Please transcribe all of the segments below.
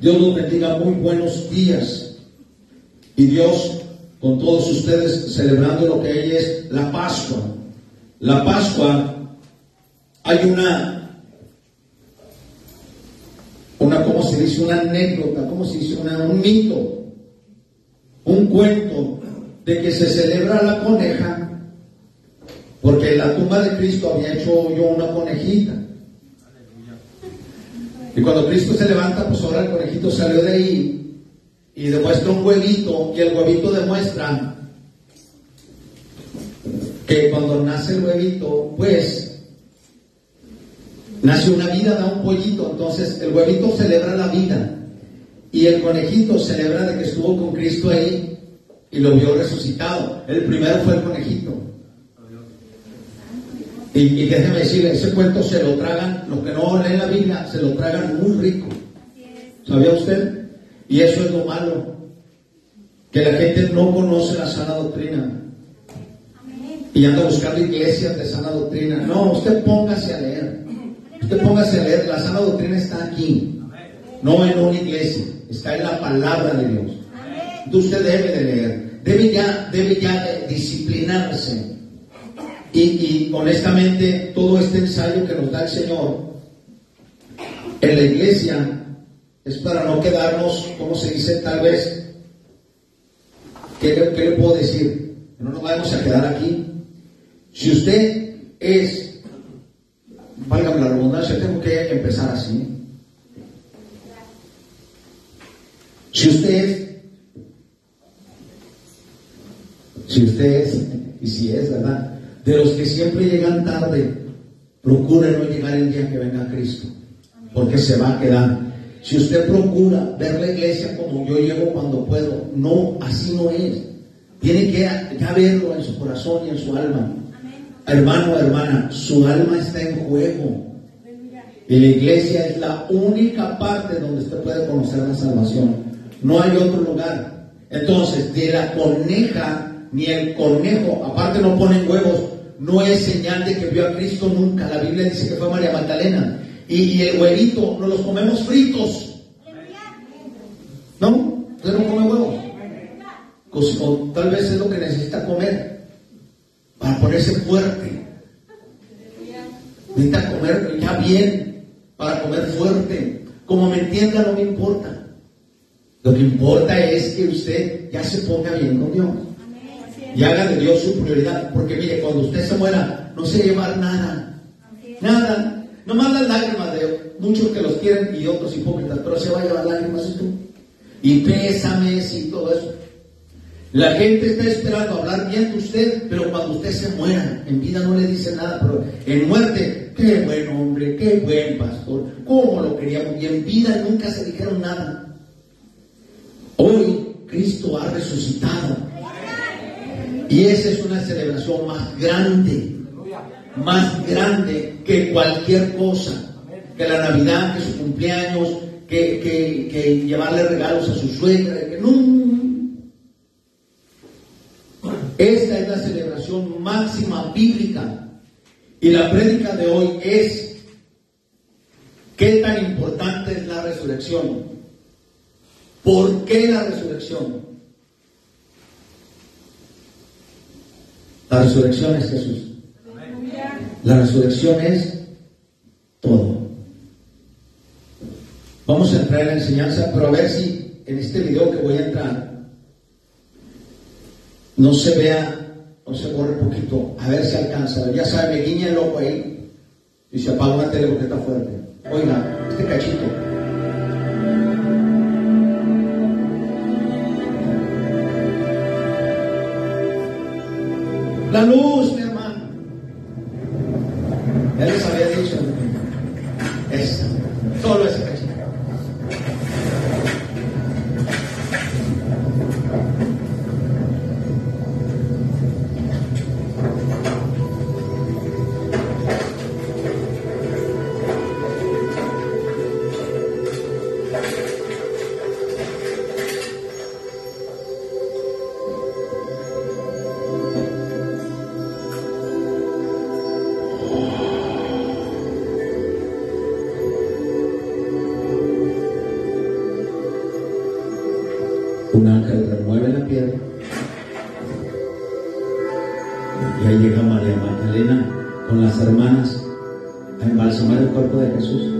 Dios los bendiga. Muy buenos días. Y Dios con todos ustedes celebrando lo que es la Pascua. La Pascua hay una, una, ¿cómo se dice? Una anécdota, ¿cómo se dice? un mito, un cuento de que se celebra la coneja porque en la tumba de Cristo había hecho yo una conejita. Y cuando Cristo se levanta, pues ahora el conejito salió de ahí y demuestra un huevito y el huevito demuestra que cuando nace el huevito, pues nace una vida, da un pollito, entonces el huevito celebra la vida y el conejito celebra de que estuvo con Cristo ahí y lo vio resucitado. El primero fue el conejito. Y, déjeme decirle, ese cuento se lo tragan, los que no leen la Biblia, se lo tragan muy rico. ¿Sabía usted? Y eso es lo malo, que la gente no conoce la sana doctrina. Y anda buscando iglesias de sana doctrina. No, usted póngase a leer. Usted póngase a leer. La sana doctrina está aquí. No en una iglesia. Está en la palabra de Dios. Entonces usted debe de leer. Debe ya, debe ya disciplinarse y, honestamente, todo este ensayo que nos da el Señor en la iglesia es para no quedarnos, como se dice, tal vez, ¿qué, le puedo decir? No nos vamos a quedar aquí. Si usted es, válgame la redundancia, tengo que empezar así. Si usted es, si usted es, y si es, ¿verdad? De los que siempre llegan tarde, procure no llegar el día que venga Cristo, porque se va a quedar. Si usted procura ver la iglesia como yo llego cuando puedo, no, así no es. Tiene que ya verlo en su corazón y en su alma. Hermano, hermana, su alma está en juego. Y la iglesia es la única parte donde usted puede conocer la salvación. No hay otro lugar. Entonces, de la coneja, ni el conejo, aparte no ponen huevos, no es señal de que vio a Cristo nunca. La Biblia dice que fue María Magdalena. Y, el huevito nos los comemos fritos. ¿No? Usted no come huevos. O tal vez es lo que necesita comer para ponerse fuerte. Necesita comer ya bien para comer fuerte. Como me entienda, no me importa. Lo que importa es que usted ya se ponga bien con Dios y haga de Dios su prioridad. Porque mire, cuando usted se muera, no se llevar nada. Nada. No más las lágrimas de muchos que los quieren y otros hipócritas, pero se va a llevar lágrimas y tú. Y pésames y todo eso. La gente está esperando hablar bien de usted, pero cuando usted se muera, en vida no le dice nada, pero en muerte, qué buen hombre, qué buen pastor, cómo lo queríamos. Y en vida nunca se dijeron nada. Hoy Cristo ha resucitado. Y esa es una celebración más grande, más grande que cualquier cosa, que la Navidad, que su cumpleaños, que, llevarle regalos a su suegra, que no. Esta es la celebración máxima bíblica. Y la prédica de hoy es qué tan importante es la resurrección. ¿Por qué la resurrección? La resurrección es Jesús. La resurrección es todo. Vamos a entrar en la enseñanza, pero a ver si en este video que voy a entrar no se vea, no se borre un poquito, a ver si alcanza. Ya sabe, me guiña el loco ahí y se apaga una tele porque está fuerte. Oiga, este cachito. La luz, Un ángel remueve la piedra. Y ahí llega María Magdalena con las hermanas a embalsamar el cuerpo de Jesús.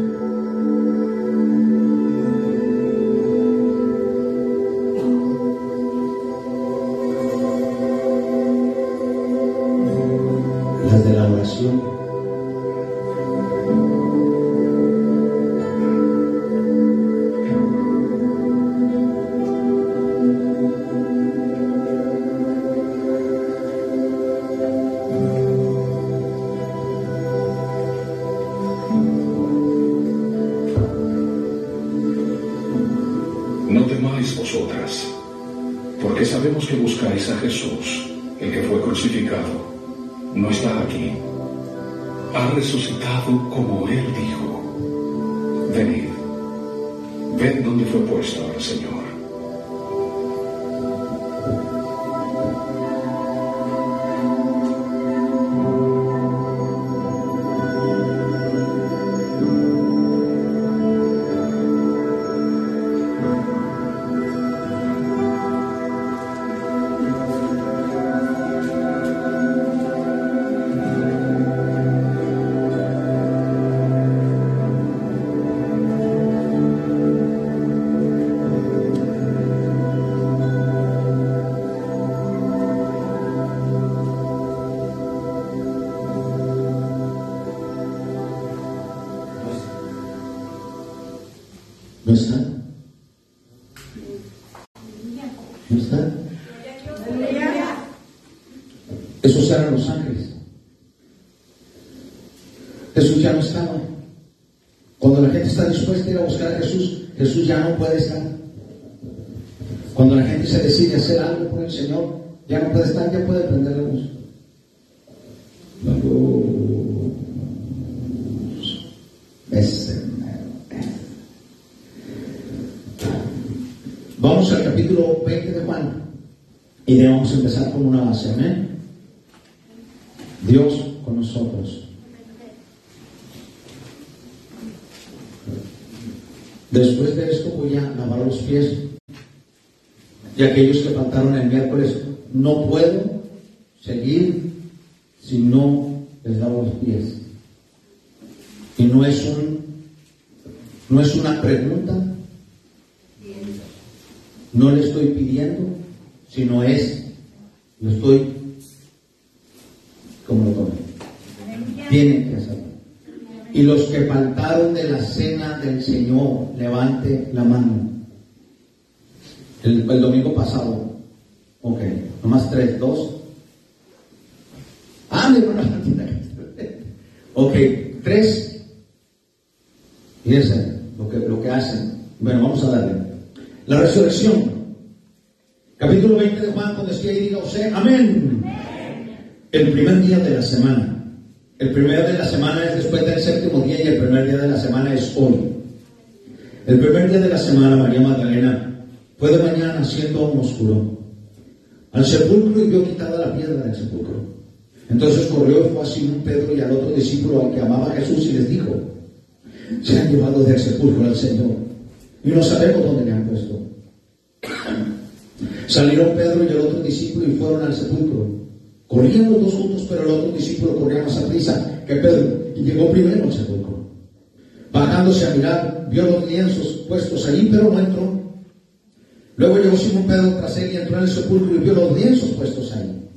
Después de esto voy a lavar los pies. Y aquellos que faltaron el miércoles, no puedo seguir si no les lavo los pies. Y no es un, no es una pregunta. No le estoy pidiendo, sino es, lo estoy, como lo tomé. Hacerlo. Y los que faltaron de la cena del Señor, levante la mano. El, domingo pasado. Ok, nomás tres, dos. Ah, mi hermana Ok, tres. Fíjense lo que, lo que hacen. Bueno, vamos a darle. La resurrección Capítulo 20 de Juan, cuando esté ahí, diga usted, amén. El primer día de la semana. El primer de la semana es después del séptimo día y el primer día de la semana es hoy. El primer día de la semana, María Magdalena fue de mañana siendo un oscuro al sepulcro y vio quitada la piedra del sepulcro. Entonces corrió y fue a Simón Pedro y al otro discípulo al que amaba Jesús y les dijo, se han llevado del sepulcro al Señor y no sabemos dónde le han puesto. Salieron Pedro y el otro discípulo y fueron al sepulcro. Corrían los dos juntos, pero el otro discípulo corría más a prisa que Pedro y llegó primero al sepulcro. Bajándose a mirar, vio los lienzos puestos ahí, pero no entró. Luego llegó Simón Pedro tras él y entró en el sepulcro y vio los lienzos puestos ahí.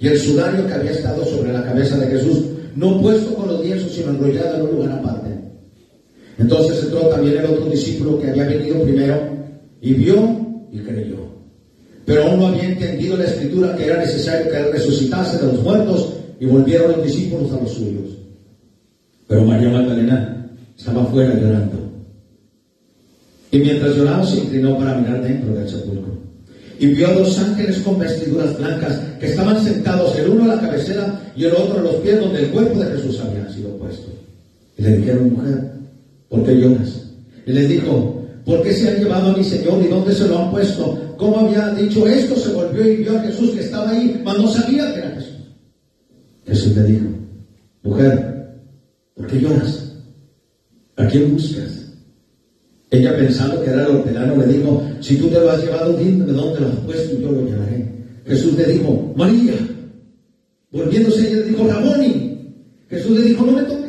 Y el sudario que había estado sobre la cabeza de Jesús, no puesto con los lienzos, sino enrollado en un lugar aparte. Entonces entró también el otro discípulo que había venido primero y vio y creyó. Pero aún no había entendido la escritura que era necesario que él resucitase de los muertos y volvieron los discípulos a los suyos. Pero María Magdalena estaba fuera llorando. Y mientras lloraba se inclinó para mirar dentro del sepulcro. Y vio a dos ángeles con vestiduras blancas que estaban sentados, el uno a la cabecera y el otro a los pies donde el cuerpo de Jesús había sido puesto. Y le dijeron, mujer, ¿por qué lloras? Y le dijo, ¿por qué se han llevado a mi Señor y dónde se lo han puesto? ¿Cómo había dicho esto? Se volvió y vio a Jesús que estaba ahí, pero no sabía que era Jesús. Jesús le dijo, mujer, ¿por qué lloras? ¿A quién buscas? Ella pensando que era el hortelano le dijo, si tú te lo has llevado, dime dónde lo has puesto y yo lo llevaré. Jesús le dijo, María. Volviéndose ella le dijo, Raboni. Jesús le dijo, no me toques.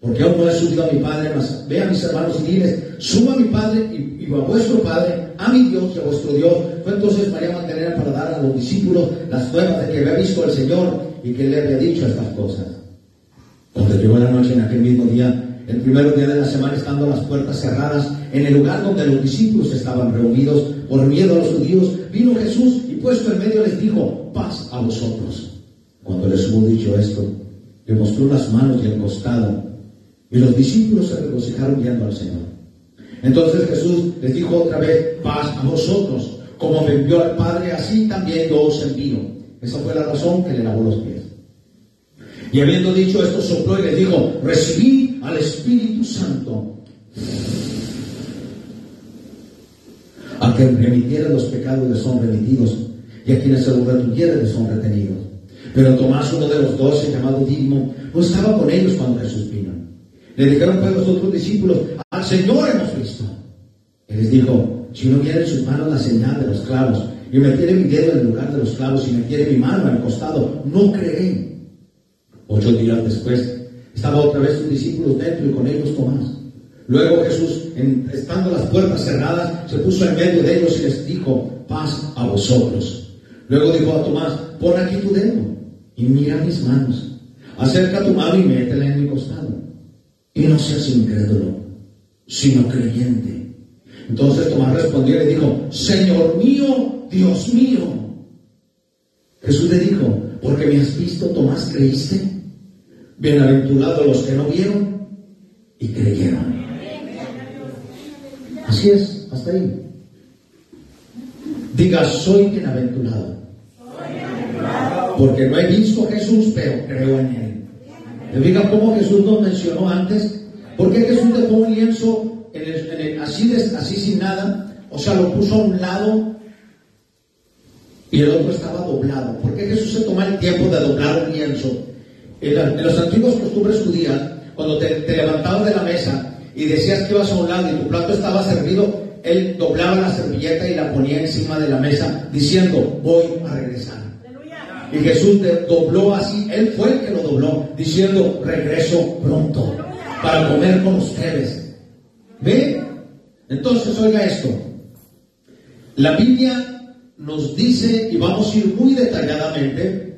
Porque aún no he subido a mi Padre, mas ve a mis hermanos y diles, suba a mi Padre y, y, a vuestro Padre, a mi Dios y a vuestro Dios. Fue entonces María Magdalena para dar a los discípulos las nuevas de que había visto al Señor y que le había dicho estas cosas. Cuando llegó la noche en aquel mismo día, el primer día de la semana, estando las puertas cerradas, en el lugar donde los discípulos estaban reunidos por miedo a los judíos, vino Jesús y puesto en medio les dijo, paz a vosotros. Cuando les hubo dicho esto, le mostró las manos y el costado, y los discípulos se regocijaron viendo al Señor. Entonces Jesús les dijo otra vez, paz a vosotros. Como me envió al Padre, así también yo os envío. Esa fue la razón que le lavó los pies. Y habiendo dicho esto, sopló y les dijo, recibí al Espíritu Santo. A quien remitiera los pecados les son remitidos, y a quienes se los retuviera les son retenidos. Pero Tomás, uno de los doce, llamado Digmo, no estaba con ellos cuando Jesús vino. Le dijeron pues los otros discípulos, al Señor hemos visto. Él les dijo, si uno viera en sus manos la señal de los clavos, y metiere mi dedo en el lugar de los clavos, y metiere mi mano el costado, no creeré. Ocho días después, estaba otra vez sus discípulos dentro y con ellos Tomás. Luego Jesús, estando las puertas cerradas, se puso en medio de ellos y les dijo, paz a vosotros. Luego dijo a Tomás, pon aquí tu dedo y mira mis manos. Acerca tu mano y métela en mi costado. Y no seas incrédulo, sino creyente. Entonces Tomás respondió y le dijo, Señor mío, Dios mío. Jesús le dijo, porque me has visto, Tomás, creíste. Bienaventurados los que no vieron y creyeron. Así es, hasta ahí. Diga, soy bienaventurado. Porque no he visto a Jesús, pero creo en Él. ¿Me digan cómo Jesús nos mencionó antes? ¿Por qué Jesús dejó un lienzo así, así sin nada? O sea, lo puso a un lado y el otro estaba doblado. ¿Por qué Jesús se toma el tiempo de doblar un lienzo? En, las antiguas costumbres judías, cuando te, levantabas de la mesa y decías que ibas a un lado y tu plato estaba servido, él doblaba la servilleta y la ponía encima de la mesa diciendo, voy a regresar. Y Jesús dobló así, él fue el que lo dobló, diciendo, regreso pronto para comer con ustedes. ¿Ve? Entonces, oiga esto. La Biblia nos dice, y vamos a ir muy detalladamente,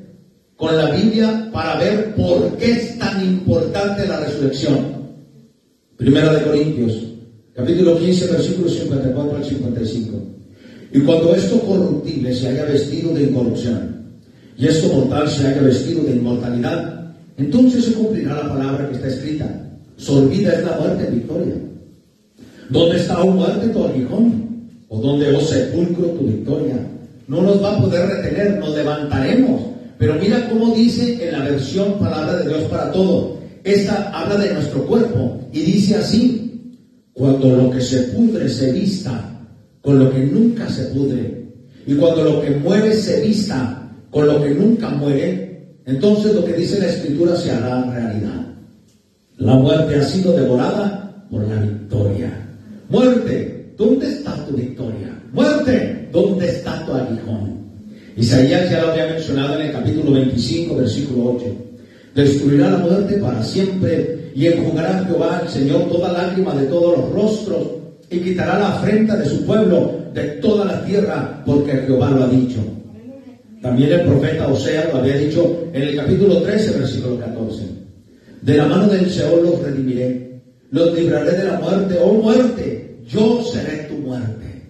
con la Biblia para ver por qué es tan importante la resurrección. Primera de Corintios, capítulo 15, versículos 54 al 55. Y cuando esto corruptible se haya vestido de incorrupción, y esto mortal se haya vestido de inmortalidad, entonces se cumplirá la palabra que está escrita. Solvida es la muerte en victoria. ¿Dónde está, oh muerte, tu aguijón? ¿O dónde, oh sepulcro, tu victoria? No nos va a poder retener, nos levantaremos pero mira cómo dice en la versión Palabra de Dios para todo. Esta habla de nuestro cuerpo y dice así, cuando lo que se pudre se vista con lo que nunca se pudre, y cuando lo que muere se vista con lo que nunca muere, entonces lo que dice la Escritura se hará realidad. La muerte ha sido devorada por la victoria. Muerte, ¿dónde está tu victoria? Muerte, ¿dónde está tu aguijón? Isaías ya lo había mencionado en el capítulo 25, versículo 8. Destruirá la muerte para siempre y enjugará Jehová el Señor toda lágrima de todos los rostros y quitará la afrenta de su pueblo de toda la tierra porque Jehová lo ha dicho. También el profeta Osea lo había dicho en el capítulo 13, versículo 14. De la mano del Seol los redimiré, los libraré de la muerte, oh muerte, yo seré tu muerte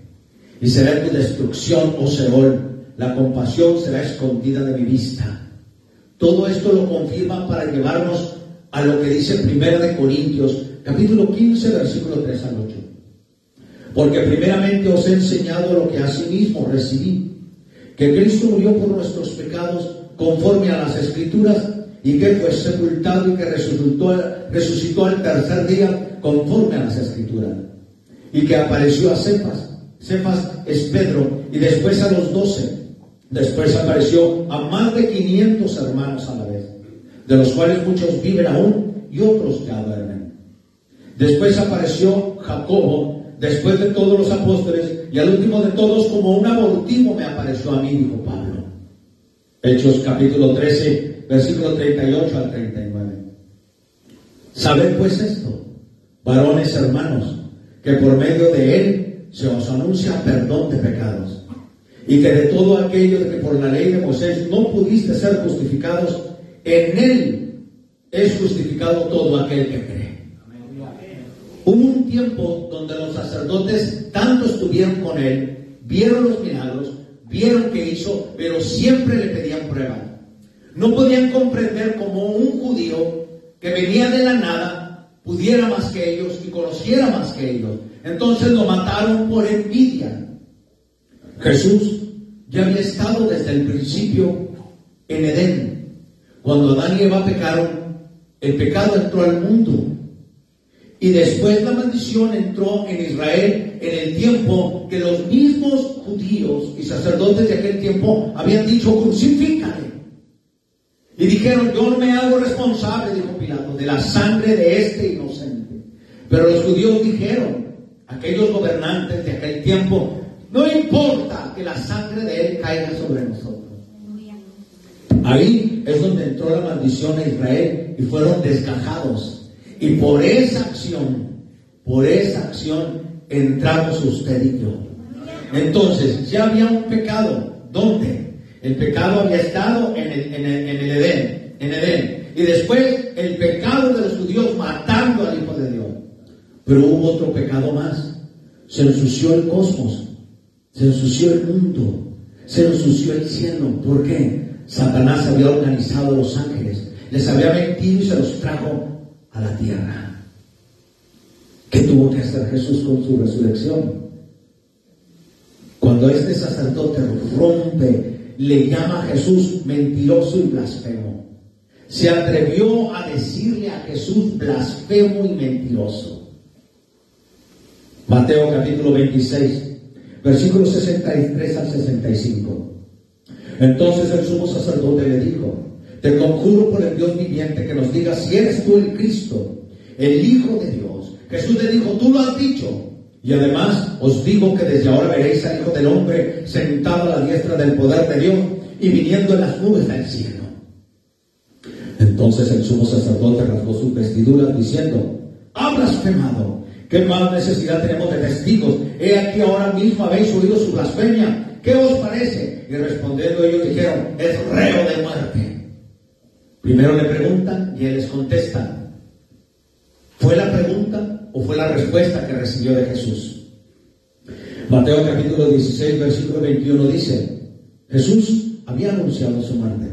y seré tu destrucción, oh Seol la compasión será escondida de mi vista. Todo esto lo confirma para llevarnos a lo que dice Primera de Corintios, capítulo 15, versículo 3 al 8. Porque primeramente os he enseñado lo que asimismo recibí, que Cristo murió por nuestros pecados conforme a las escrituras y que fue sepultado y que resucitó, resucitó al tercer día conforme a las escrituras y que apareció a Cephas. Cephas es Pedro y después a los doce. Después apareció a más de 500 hermanos a la vez, de los cuales muchos viven aún y otros ya duermen. Después apareció Jacobo, después de todos los apóstoles, y al último de todos, como un abortivo me apareció a mí, dijo Pablo. Hechos capítulo 13, versículo 38 al 39. Sabed pues esto, varones hermanos, que por medio de él se os anuncia perdón de pecados, y que de todo aquello de que por la ley de Moisés no pudiste ser justificados, en él es justificado todo aquel que cree. Tiempo donde los sacerdotes tanto estuvieron con él, vieron los milagros, vieron que hizo, pero siempre le pedían prueba. No podían comprender cómo un judío que venía de la nada pudiera más que ellos y conociera más que ellos. Entonces lo mataron por envidia. Jesús ya había estado desde el principio en Edén. Cuando Adán y Eva pecaron, el pecado entró al mundo y después la maldición entró en Israel en el tiempo que los mismos judíos y sacerdotes de aquel tiempo habían dicho, crucifícale. Y dijeron, yo no me hago responsable, dijo Pilato, de la sangre de este inocente. Pero los judíos dijeron, aquellos gobernantes de aquel tiempo, no importa que la sangre de él caiga sobre nosotros. Ahí es donde entró la maldición a Israel y fueron desgajados y por esa acción, por esa acción, entramos usted y yo. Entonces, ya había un pecado. ¿Dónde? El pecado había estado en el, en el, en el Edén, en Edén. Y después el pecado de los judíos matando al Hijo de Dios. Pero hubo otro pecado más. Se ensució el cosmos, se ensució el mundo, se ensució el cielo. ¿Por qué? Satanás había organizado los ángeles, les había mentido y se los trajo a la tierra. ¿Qué tuvo que hacer Jesús con su resurrección? Cuando este sacerdote rompe, le llama a Jesús mentiroso y blasfemo. Se atrevió a decirle a Jesús blasfemo y mentiroso. Mateo capítulo 26, versículos 63 al 65. Entonces el sumo sacerdote le dijo, te conjuro por el Dios viviente que nos diga si eres tú el Cristo, el Hijo de Dios. Jesús le dijo, tú lo has dicho. Y además os digo que desde ahora veréis al Hijo del Hombre sentado a la diestra del poder de Dios y viniendo en las nubes del cielo. Entonces el sumo sacerdote rasgó sus vestiduras diciendo, ha blasfemado. ¿Qué más necesidad tenemos de testigos? He aquí ahora mismo habéis oído su blasfemia. ¿Qué os parece? Y respondiendo ellos dijeron, es reo de muerte. Primero le preguntan y él les contesta. ¿Fue la pregunta o fue la respuesta que recibió de Jesús? Mateo capítulo 16, versículo 21 dice, Jesús había anunciado su muerte.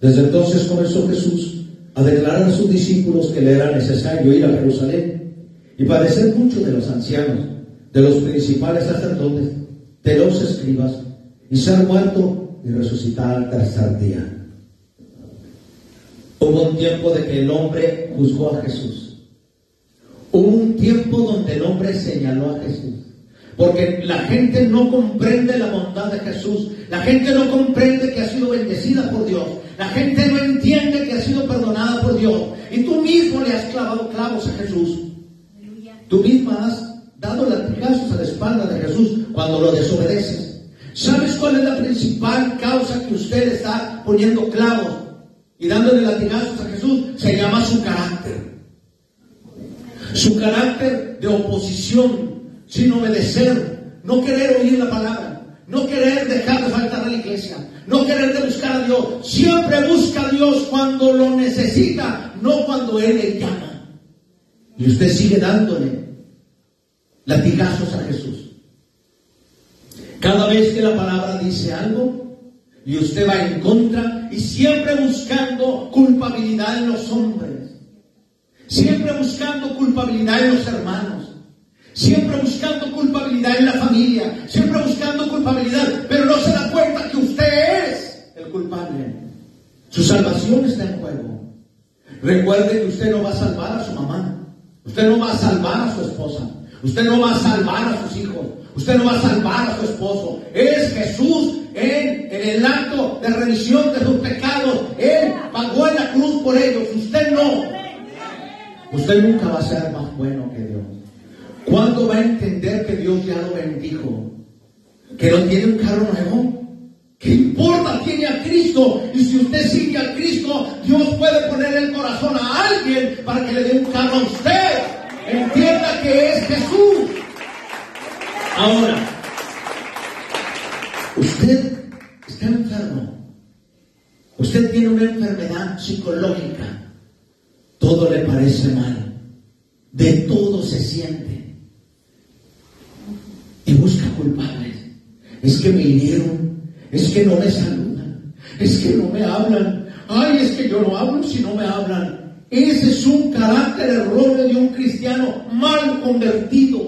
Desde entonces comenzó Jesús a declarar a sus discípulos que le era necesario ir a Jerusalén y padecer mucho de los ancianos, de los principales sacerdotes, de los escribas, y ser muerto y resucitar al tercer día. Hubo un tiempo de que el hombre juzgó a Jesús. Hubo un tiempo donde el hombre señaló a Jesús. Porque la gente no comprende la bondad de Jesús. La gente no comprende que ha sido bendecida por Dios. La gente no entiende que ha sido perdonada por Dios. Y tú mismo le has clavado clavos a Jesús. Tú misma has dado latigazos a la espalda de Jesús cuando lo desobedeces. ¿Sabes cuál es la principal causa que usted está poniendo clavos? Y dándole latigazos a Jesús, se llama su carácter. Su carácter de oposición, sin obedecer, no querer oír la palabra, no querer dejar de faltar a la iglesia, no querer de buscar a Dios. Siempre busca a Dios cuando lo necesita, no cuando Él le llama. Y usted sigue dándole latigazos a Jesús. Cada vez que la palabra dice algo, y usted va en contra y siempre buscando culpabilidad en los hombres. Siempre buscando culpabilidad en los hermanos. Siempre buscando culpabilidad en la familia. Siempre buscando culpabilidad. Pero no se da cuenta que usted es el culpable. Su salvación está en juego. Recuerde que usted no va a salvar a su mamá. Usted no va a salvar a su esposa. Usted no va a salvar a sus hijos. Usted no va a salvar a su esposo. Es Jesús en, el acto de remisión de sus pecados. Él pagó en la cruz por ellos. Usted no. Usted nunca va a ser más bueno que Dios. ¿Cuándo va a entender que Dios ya lo bendijo? Que no tiene un carro nuevo. ¿Qué importa? Tiene a Cristo. Y si usted sigue a Cristo, Dios puede poner el corazón a alguien para que le dé un carro a usted. Entienda que es Jesús. Ahora, usted está enfermo. Usted tiene una enfermedad psicológica. Todo le parece mal. De todo se siente. Y busca culpables. Es que me hirieron es que no me saludan, es que no me hablan, ay, es que yo no hablo si no me hablan. Ese es un carácter erróneo de un cristiano mal convertido.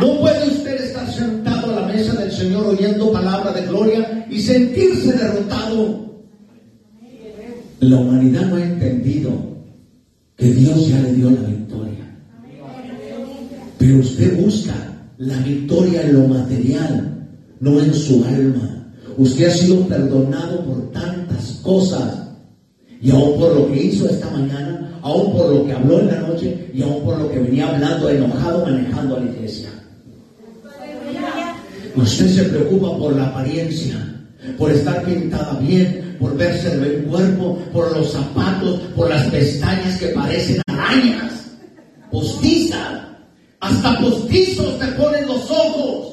No puede usted estar sentado a la mesa del Señor oyendo palabra de gloria y sentirse derrotado. La humanidad no ha entendido que Dios ya le dio la victoria. Pero usted busca la victoria en lo material no en su alma. Usted ha sido perdonado por tantas cosas. Y aún por lo que hizo esta mañana, aún por lo que habló en la noche y aún por lo que venía hablando enojado manejando a la iglesia. Usted se preocupa por la apariencia, por estar pintada bien, por verse de buen cuerpo, por los zapatos, por las pestañas que parecen arañas, postizas, hasta postizos te ponen los ojos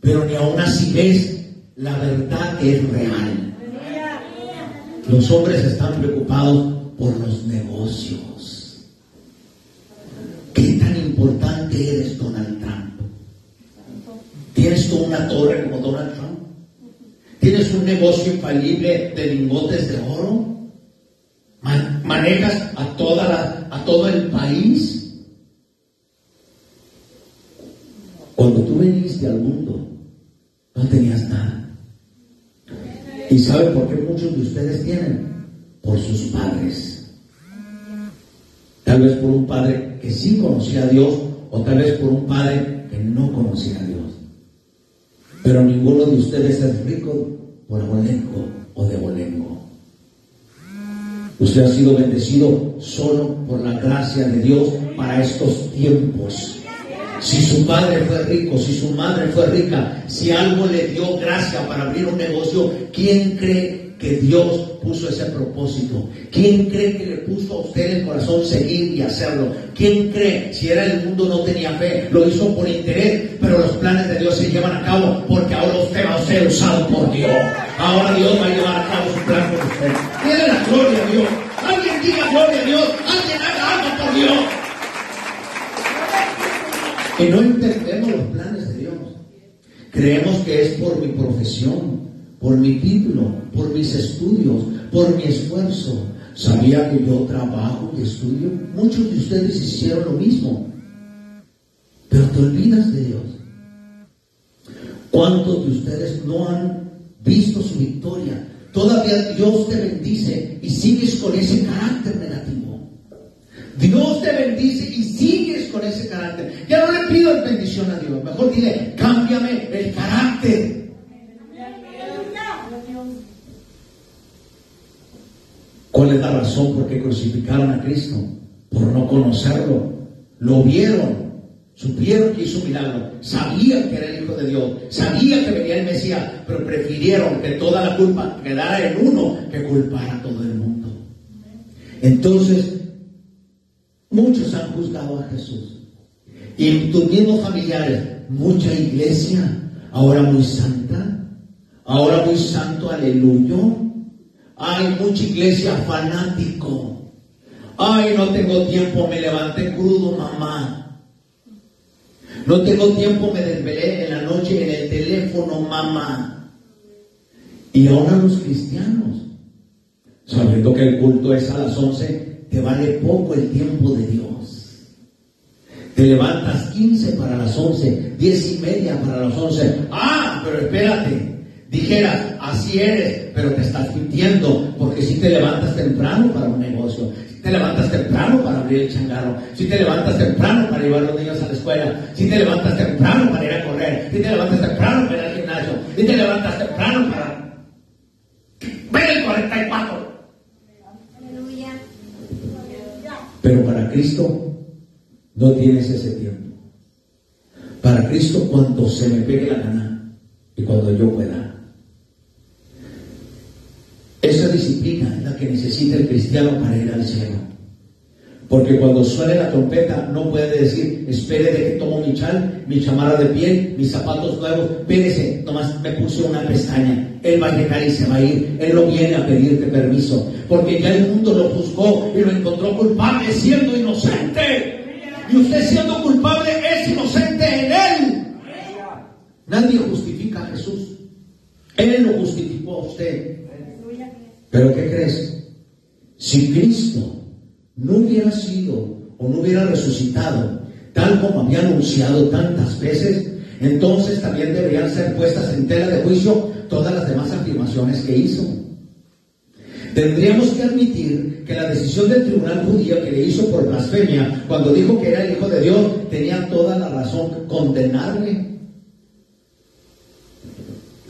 pero ni aún así ves la verdad que es real. Los hombres están preocupados por los negocios. ¿Qué tan importante eres Donald? ¿Tienes tú una torre como Donald Trump? ¿Tienes un negocio infalible de lingotes de oro? ¿Manejas a, toda a todo el país? Cuando tú viniste al mundo, no tenías nada. ¿Y sabe por qué muchos de ustedes tienen? Por sus padres. Tal vez por un padre que sí conocía a Dios o tal vez por un padre que no conocía a Dios. Pero ninguno de ustedes es rico por abolengo o de bolengo. Usted ha sido bendecido solo por la gracia de Dios para estos tiempos. Si su padre fue rico, si su madre fue rica, si algo le dio gracia para abrir un negocio, ¿quién cree que Dios puso ese propósito? ¿Quién cree que le puso a usted en el corazón seguir y hacerlo? ¿Quién cree, si era el mundo no tenía fe, lo hizo por interés, pero los planes de Dios se llevan a cabo porque ahora usted va a ser usado por Dios. Ahora Dios va a llevar a cabo su plan por usted. Tiene la gloria a Dios. Alguien diga gloria a Dios. Alguien haga algo por Dios que no entendemos los planes de Dios. Creemos que es por mi profesión, por mi título, por mis estudios, por mi esfuerzo. ¿Sabía que yo trabajo y estudio? Muchos de ustedes hicieron lo mismo. Pero te olvidas de Dios. ¿Cuántos de ustedes no han visto su victoria? Todavía Dios te bendice y sigues con ese carácter negativo. Dios te bendice y sigues con ese carácter. Ya no le pido bendición a Dios, mejor dile, cámbiame el carácter. ¿Cuál es la razón por qué crucificaron a Cristo? Por no conocerlo. Lo vieron, supieron que hizo milagro, sabían que era el Hijo de Dios, sabían que venía el Mesías, pero prefirieron que toda la culpa quedara en uno que culpara a todo el mundo. Entonces, Muchos han juzgado a Jesús. Y familiares, mucha iglesia, ahora muy santa, ahora muy santo, aleluya. Hay mucha iglesia fanático. Ay, no tengo tiempo, me levanté crudo, mamá. No tengo tiempo, me desvelé en la noche en el teléfono, mamá. Y ahora los cristianos, sabiendo que el culto es a las 11, te vale poco el tiempo de Dios. Te levantas 15 para las 11, 10 y media para las 11. Ah, pero espérate. Dijeras, así eres, pero te estás mintiendo, porque si te levantas temprano para un negocio, si te levantas temprano para abrir el changarro, si te levantas temprano para llevar a los niños a la escuela, si te levantas temprano para ir a correr, si te levantas temprano para ir al gimnasio, si te levantas temprano para ver el 44. Pero para Cristo no tienes ese tiempo. Para Cristo cuando se me pegue la gana y cuando yo pueda. Esa disciplina es la que necesita el cristiano para ir al cielo. Porque cuando suene la trompeta no puede decir, espere de que tomo mi chal, mi chamarra de piel, mis zapatos nuevos, espérese, nomás me puse una pestaña. Él va a llegar y se va a ir. Él no viene a pedirte permiso. Porque ya el mundo lo juzgó y lo encontró culpable siendo inocente. Y usted siendo culpable es inocente en Él. Nadie justifica a Jesús. Él lo justificó a usted. Pero ¿qué crees? Si Cristo no hubiera sido o no hubiera resucitado tal como había anunciado tantas veces, entonces también deberían ser puestas en tela de juicio todas las demás afirmaciones que hizo. Tendríamos que admitir que la decisión del tribunal judío que le hizo por blasfemia, cuando dijo que era el Hijo de Dios, tenía toda la razón condenarle.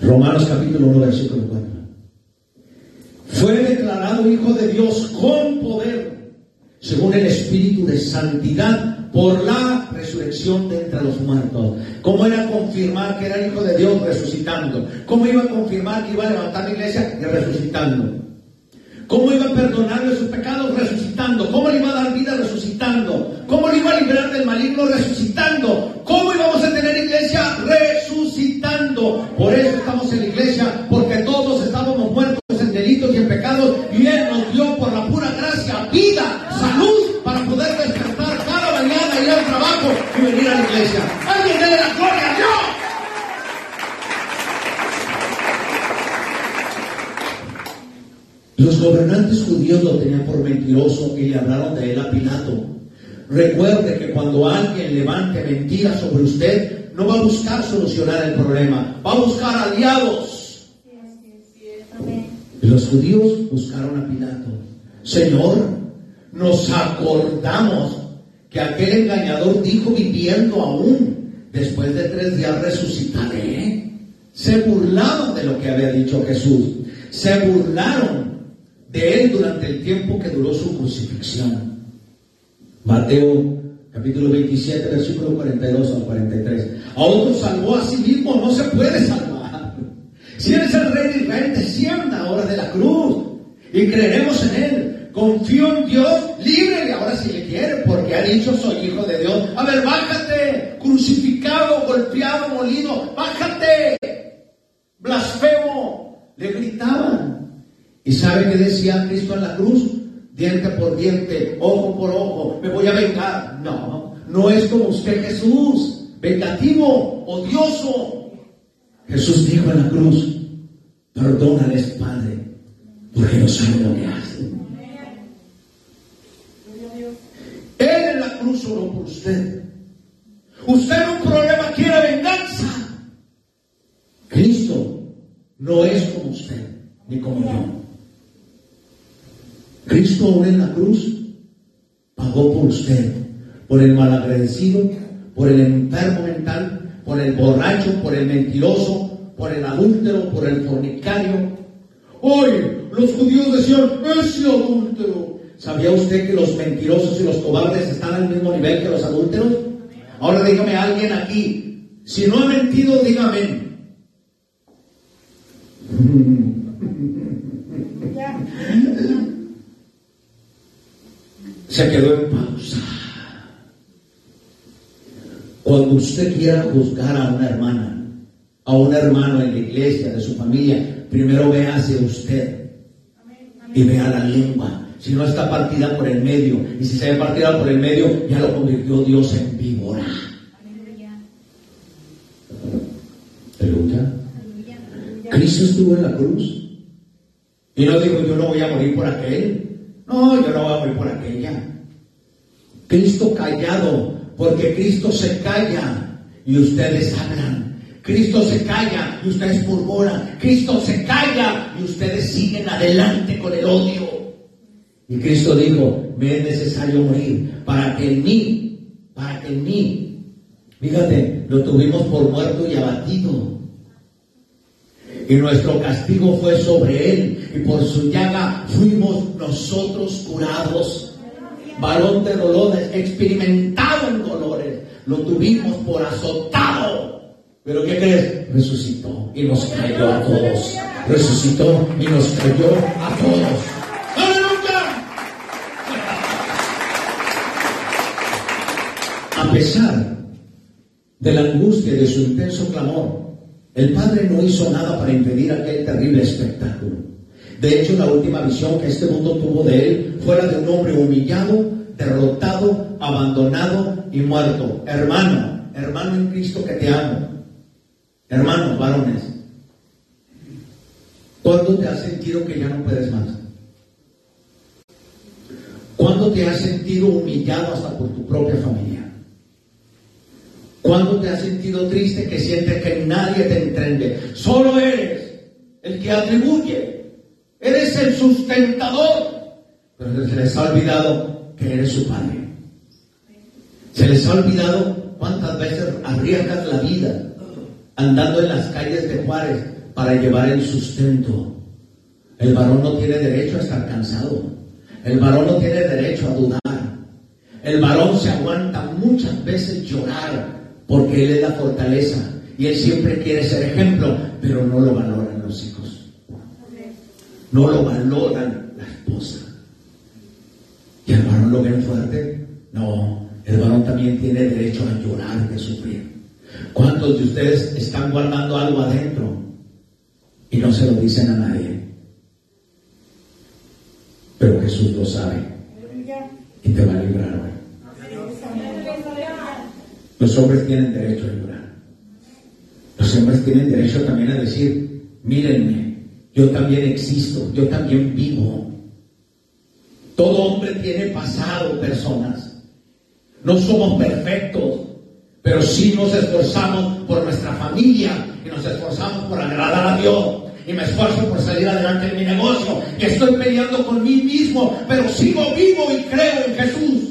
Romanos capítulo 1, versículo 4. Fue declarado Hijo de Dios con poder, según el Espíritu de Santidad, por la resurrección de entre los muertos. ¿Cómo era confirmar que era Hijo de Dios resucitando? ¿Cómo iba a confirmar que iba a levantar la iglesia y resucitando? ¿Cómo iba a perdonarle sus pecados resucitando? ¿Cómo le iba a dar vida resucitando? ¿Cómo le iba a liberar del maligno resucitando? ¿Cómo íbamos a tener iglesia resucitando? Por eso estamos en la iglesia, porque y Él nos dio por la pura gracia vida, salud, para poder despertar cada mañana, ir al trabajo y venir a la iglesia. Alguien dé la gloria a Dios. Los gobernantes judíos lo tenían por mentiroso y le hablaron de él a Pilato. Recuerde que cuando alguien levante mentiras sobre usted, no va a buscar solucionar el problema, va a buscar aliados. Y los judíos buscaron a Pilato. Señor, nos acordamos que aquel engañador dijo viviendo aún, después de tres días resucitaré. Se burlaban de lo que había dicho Jesús. Se burlaron de él durante el tiempo que duró su crucifixión. Mateo capítulo 27, versículo 42 al 43. A otro salvó a sí mismo, no se puede salvar. Si eres el rey de Israel, descienda ahora de la cruz y creeremos en él. Confío en Dios, líbrele ahora si le quiere, porque ha dicho soy hijo de Dios. A ver, bájate, crucificado, golpeado, molido, bájate, blasfemo. Le gritaban. ¿Y sabe qué decía Cristo en la cruz? Diente por diente, ojo por ojo, me voy a vengar. No, no es como usted Jesús, vengativo, odioso. Jesús dijo en la cruz, perdónales Padre, porque no saben lo que hacen. Él en la cruz oró por usted. Usted en un problema quiere venganza. Cristo no es como usted, ni como yo. Cristo aún en la cruz pagó por usted, por el malagradecido, por el enfermo mental, por el borracho, por el mentiroso, por el adúltero, por el fornicario. Hoy los judíos decían, ese adúltero. ¿Sabía usted que los mentirosos y los cobardes están al mismo nivel que los adúlteros? Ahora dígame a alguien aquí, si no ha mentido, dígame. se quedó en pausa. Cuando usted quiera juzgar a una hermana, a un hermano en la iglesia, de su familia, primero vea hacia usted y vea la lengua. Si no está partida por el medio, y si se ve partida por el medio, ya lo convirtió Dios en víbora. Aleluya. Cristo estuvo en la cruz y no dijo yo no voy a morir por aquel. No, yo no voy a morir por aquella. Cristo callado, porque Cristo se calla y ustedes hablan. Cristo se calla y ustedes murmuran. Cristo se calla y ustedes siguen adelante con el odio. Y Cristo dijo, me es necesario morir para que en mí, para que en mí, fíjate, lo tuvimos por muerto y abatido. Y nuestro castigo fue sobre él y por su llaga fuimos nosotros curados. varón de dolores, experimentado. Lo tuvimos por azotado. Pero ¿qué crees? Resucitó y nos cayó a todos. Resucitó y nos cayó a todos. ¡Aleluya! A pesar de la angustia y de su intenso clamor, el Padre no hizo nada para impedir aquel terrible espectáculo. De hecho, la última visión que este mundo tuvo de él fue la de un hombre humillado, derrotado, abandonado y muerto. Hermano, hermano en Cristo que te amo. Hermanos, varones, ¿cuándo te has sentido que ya no puedes más? ¿Cuándo te has sentido humillado hasta por tu propia familia? ¿Cuándo te has sentido triste que sientes que nadie te entiende? Solo eres el que atribuye Eres el sustentador. Pero se les ha olvidado que eres su padre. Se les ha olvidado cuántas veces arriesgas la vida andando en las calles de Juárez para llevar el sustento. El varón no tiene derecho a estar cansado. El varón no tiene derecho a dudar. El varón se aguanta muchas veces llorar porque él es la fortaleza y él siempre quiere ser ejemplo, pero no lo valoran los hijos. No lo valoran la esposa. ¿Y el varón lo ven fuerte? No, el varón también tiene derecho a llorar, a sufrir. ¿Cuántos de ustedes están guardando algo adentro y no se lo dicen a nadie? Pero Jesús lo sabe y te va a librar hoy. Los hombres tienen derecho a llorar. Los hombres tienen derecho también a decir, mírenme, yo también existo, yo también vivo. Todo hombre tiene pasado, personas. No somos perfectos, pero sí nos esforzamos por nuestra familia y nos esforzamos por agradar a Dios. Y me esfuerzo por salir adelante en mi negocio. Y estoy peleando con mí mismo, pero sigo vivo y creo en Jesús.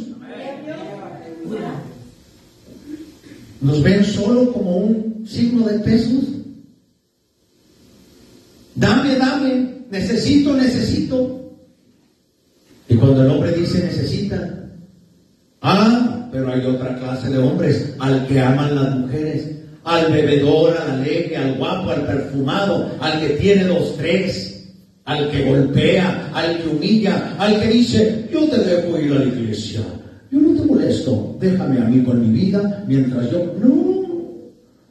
Nos ven solo como un signo de pesos. Dame, dame, necesito, necesito. Y cuando el hombre dice necesita, ah, pero hay otra clase de hombres, al que aman las mujeres, al bebedor, al alegre, al guapo, al perfumado, al que tiene dos, tres, al que golpea, al que humilla, al que dice, yo te dejo ir a la iglesia, yo no te molesto, déjame a mí con mi vida mientras yo, no,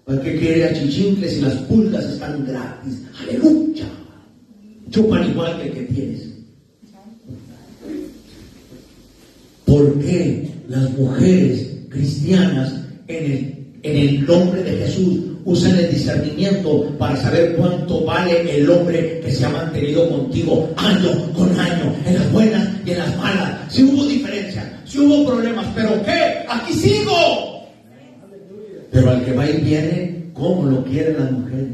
al que quiere achichincles y las pulgas están gratis, aleluya. Chupan igual que el que tienes. ¿Por qué las mujeres cristianas en el, en el nombre de Jesús usan el discernimiento para saber cuánto vale el hombre que se ha mantenido contigo año con año, en las buenas y en las malas? Si hubo diferencia, si hubo problemas, pero ¿qué? Aquí sigo. Pero al que va y viene, ¿cómo lo quieren las mujeres?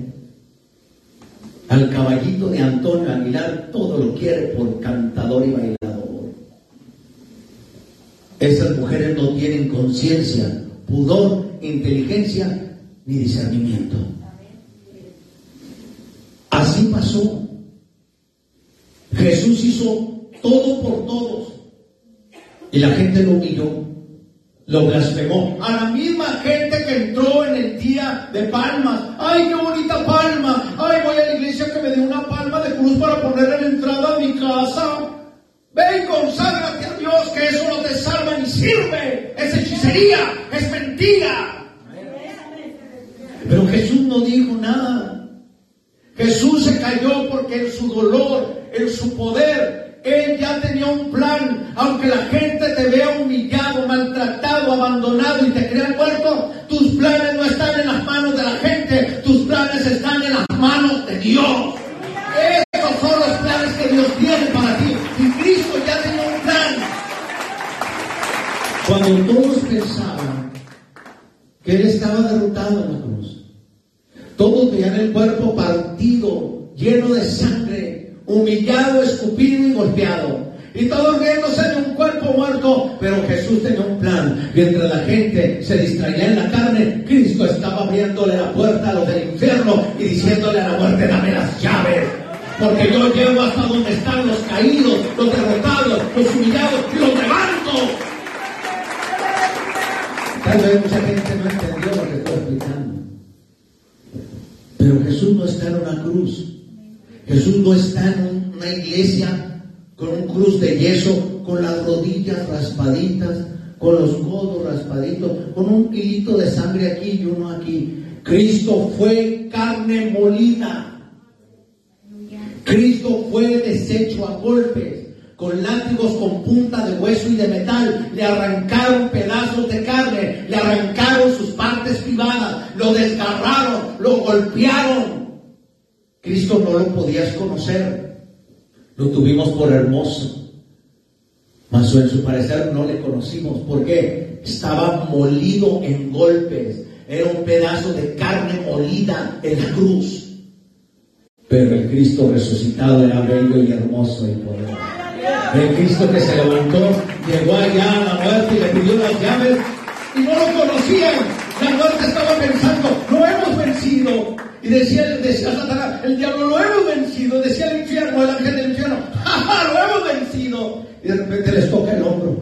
Al caballito de Antonio Aguilar todo lo quiere por cantador y bailador. Esas mujeres no tienen conciencia, pudor, inteligencia ni discernimiento. Así pasó. Jesús hizo todo por todos. Y la gente lo humilló lo blasfemó. A la misma gente que entró en el día de palmas. ¡Ay, qué bonita palma! ¡Ay, voy a la iglesia que me dé una palma de cruz para ponerla en la entrada a mi casa! Ven, conságrate a Dios, que eso no te salva ni sirve. Es hechicería, es mentira. Pero Jesús no dijo nada. Jesús se cayó porque en su dolor, en su poder, él ya tenía un plan. Aunque la gente te vea humillado, maltratado, abandonado y te crea muerto, tus planes no están en las manos de la gente, tus planes están en las manos de Dios. Estos son los planes que Dios tiene para ti. Cristo ya tenía un plan. Cuando todos pensaban que Él estaba derrotado en la cruz, todos veían el cuerpo partido, lleno de sangre, humillado, escupido y golpeado. Y todos riéndose de un cuerpo muerto, pero Jesús tenía un plan. Mientras la gente se distraía en la carne, Cristo estaba abriéndole la puerta a los del infierno y diciéndole a la muerte, dame las llaves. Porque yo llego hasta donde están los caídos, los derrotados, los humillados los levanto. Tal vez mucha gente no entendió lo que estoy explicando. Pero Jesús no está en una cruz. Jesús no está en una iglesia con un cruz de yeso, con las rodillas raspaditas, con los codos raspaditos, con un hilito de sangre aquí y uno aquí. Cristo fue carne molida. Cristo fue deshecho a golpes, con látigos con punta de hueso y de metal. Le arrancaron pedazos de carne, le arrancaron sus partes privadas, lo desgarraron, lo golpearon. Cristo no lo podías conocer, lo tuvimos por hermoso. Mas en su parecer no le conocimos. ¿Por qué? Estaba molido en golpes. Era un pedazo de carne molida en la cruz. Pero el Cristo resucitado era bello y hermoso y poderoso. El Cristo que se levantó, llegó allá a la muerte y le pidió las llaves y no lo conocían. La muerte estaba pensando, lo hemos vencido. Y decía, decía Satanás, el diablo lo hemos vencido. Decía el infierno, el ángel del infierno, ¡Ja, lo hemos vencido. Y de repente les toca el hombro.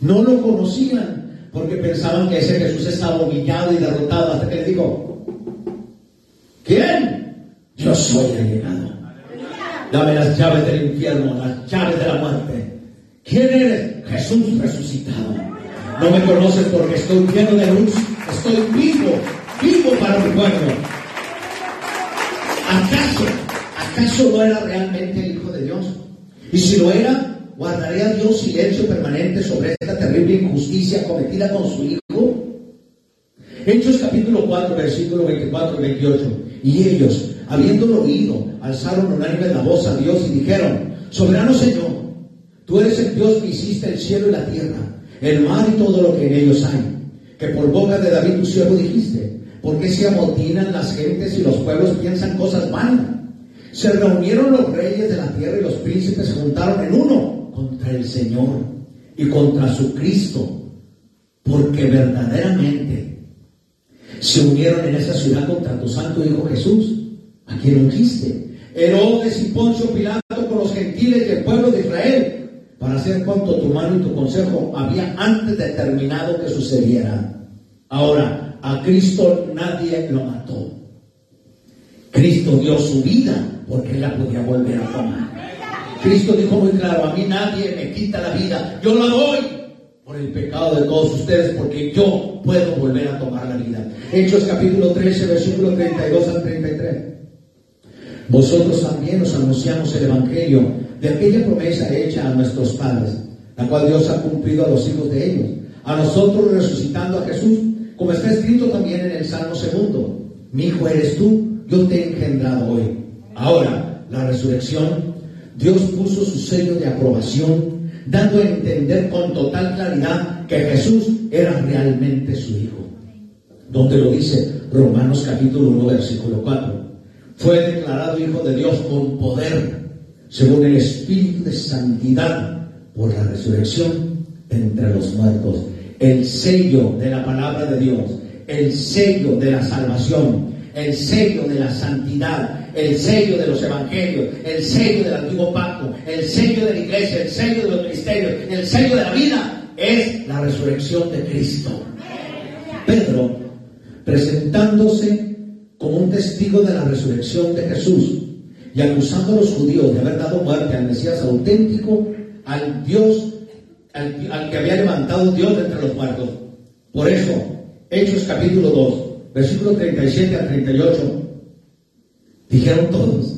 No lo conocían porque pensaban que ese Jesús estaba humillado y derrotado hasta que le dijo, ¿quién? Yo soy el llegado. Dame las llaves del infierno, las llaves de la muerte. ¿Quién eres? Jesús resucitado. No me conoces porque estoy lleno de luz, estoy vivo, vivo para mi pueblo. ¿Acaso, acaso no era realmente el Hijo de Dios? Y si lo era, ¿guardaría Dios silencio permanente sobre esta terrible injusticia cometida con su Hijo? Hechos capítulo 4, versículo 24 y 28. Y ellos, habiéndolo oído, alzaron unánime la voz a Dios y dijeron, Soberano Señor, tú eres el Dios que hiciste el cielo y la tierra, el mar y todo lo que en ellos hay, que por boca de David tu siervo dijiste, ¿por qué se amotinan las gentes y los pueblos piensan cosas vanas? Se reunieron los reyes de la tierra y los príncipes se juntaron en uno contra el Señor y contra su Cristo, porque verdaderamente se unieron en esa ciudad contra tu santo Hijo Jesús, a quien ungiste. Herodes y Poncio Pilato con los gentiles y el pueblo de Israel, para hacer cuanto tu mano y tu consejo había antes determinado que sucediera. Ahora, a Cristo nadie lo mató. Cristo dio su vida porque él la podía volver a tomar. Cristo dijo muy claro, a mí nadie me quita la vida, yo la doy por el pecado de todos ustedes, porque yo puedo volver a tomar la vida. Hechos capítulo 13, versículo 32 al 33. Vosotros también os anunciamos el Evangelio de aquella promesa hecha a nuestros padres, la cual Dios ha cumplido a los hijos de ellos, a nosotros resucitando a Jesús, como está escrito también en el Salmo segundo. Mi hijo eres tú, yo te he engendrado hoy. Ahora, la resurrección, Dios puso su sello de aprobación, dando a entender con total claridad que Jesús era realmente su Hijo. Donde lo dice Romanos capítulo 1, versículo 4. Fue declarado Hijo de Dios con poder, según el Espíritu de Santidad, por la resurrección entre los muertos. El sello de la palabra de Dios, el sello de la salvación, el sello de la santidad, el sello de los evangelios, el sello del antiguo pacto, el sello de la iglesia, el sello de los ministerios, el sello de la vida, es la resurrección de Cristo. Pedro, presentándose como un testigo de la resurrección de Jesús y acusando a los judíos de haber dado muerte al Mesías auténtico, al Dios, al, que había levantado Dios entre los muertos. Por eso, Hechos capítulo 2, versículo 37 al 38, dijeron todos.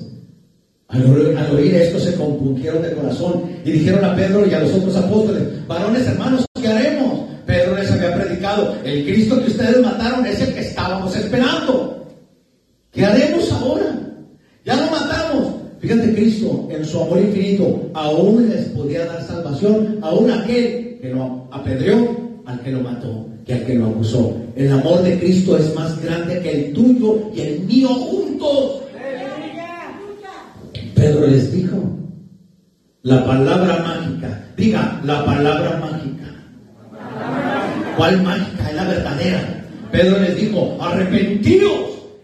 Al oír, esto se compungieron de corazón y dijeron a Pedro y a los otros apóstoles, varones hermanos, ¿qué haremos? Pedro les había predicado, el Cristo que ustedes mataron es el que estábamos esperando. ¿Qué haremos ahora? Ya lo matamos. Fíjate, Cristo, en su amor infinito, aún les podía dar salvación, aún aquel que lo apedreó, al que lo mató, que al que lo acusó. El amor de Cristo es más grande que el tuyo y el mío juntos. Pedro les dijo, la palabra mágica, diga la palabra mágica. ¿Cuál mágica? Es la verdadera. Pedro les dijo, arrepentíos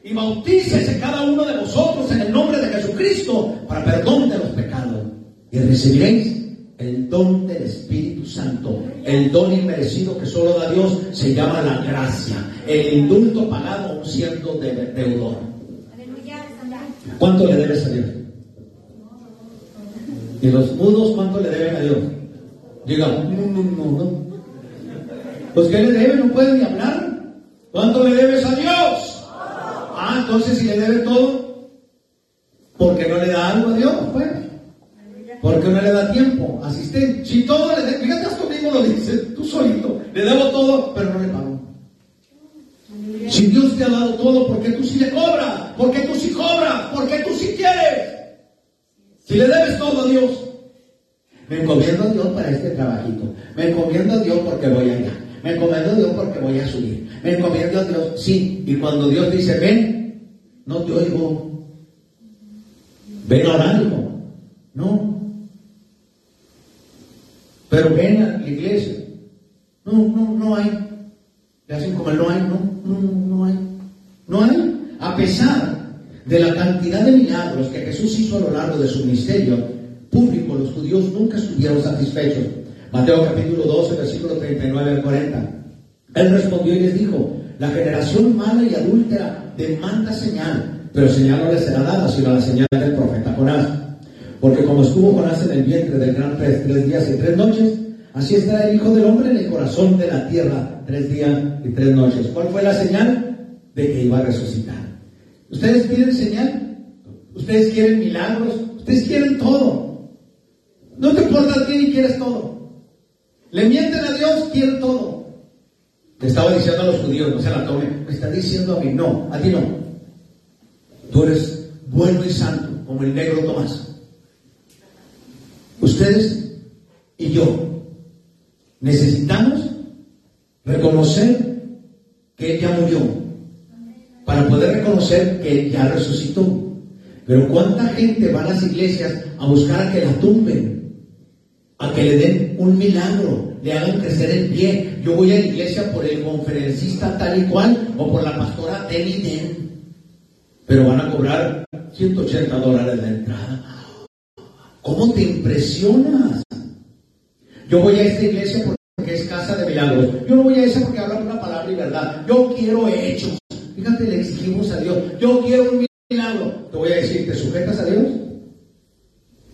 y bautícese cada uno de vosotros en el nombre de Jesucristo para perdón de los pecados. Y recibiréis el don del Espíritu Santo, el don inmerecido que solo da Dios, se llama la gracia, el indulto pagado a un cierto deudor. ¿Cuánto le debes a Dios? ¿Y los mudos cuánto le deben a Dios? Diga, no, no, no, no. Pues ¿qué le deben? No pueden ni hablar. ¿Cuánto le debes a Dios? Ah, entonces si le debe todo, ¿por qué no le da algo a Dios? Pues, porque no le da tiempo. Asistente, si todo le debe, fíjate, esto mismo lo dice, tú solito, le debo todo, pero no le pago. Si Dios te ha dado todo, ¿por qué tú sí le cobras? ¿Por qué tú sí cobras? ¿Por qué tú sí quieres? Si le debes todo a Dios, me encomiendo a Dios para este trabajito. Me encomiendo a Dios porque voy allá. Me encomiendo a Dios porque voy a subir. Me encomiendo a Dios, sí. Y cuando Dios dice, ven, no te oigo. Ven a orar, No. Pero ven a la iglesia. No, no, no hay. Le hacen como no hay, no, no, no hay. No hay. A pesar de la cantidad de milagros que Jesús hizo a lo largo de su ministerio público, los judíos nunca estuvieron satisfechos. Mateo capítulo 12, versículo 39 al 40. Él respondió y les dijo, la generación mala y adúltera demanda señal, pero señal no le será dada, sino la señal del profeta Jonás. Porque como estuvo Jonás en el vientre del gran pez tres días y tres noches, así está el Hijo del Hombre en el corazón de la tierra tres días y tres noches. ¿Cuál fue la señal? De que iba a resucitar. ¿Ustedes quieren señal? ¿Ustedes quieren milagros? ¿Ustedes quieren todo? No te importa a ti ni quieres todo. Le mienten a Dios, quieren todo. Le estaba diciendo a los judíos, no se la tomen, me está diciendo a mí, no, a ti no. Tú eres bueno y santo, como el negro Tomás. Ustedes y yo necesitamos reconocer que Él ya murió para poder reconocer que ya resucitó. Pero ¿cuánta gente va a las iglesias a buscar a que la tumben? A que le den un milagro, le hagan crecer el pie. Yo voy a la iglesia por el conferencista tal y cual o por la pastora Denny Den. Pero van a cobrar 180 dólares de entrada. ¿Cómo te impresionas? Yo voy a esta iglesia porque es casa de milagros. Yo no voy a esa porque habla una palabra y verdad. Yo quiero hechos. Fíjate, le exigimos a Dios. Yo quiero un milagro. Te voy a decir, ¿te sujetas a Dios?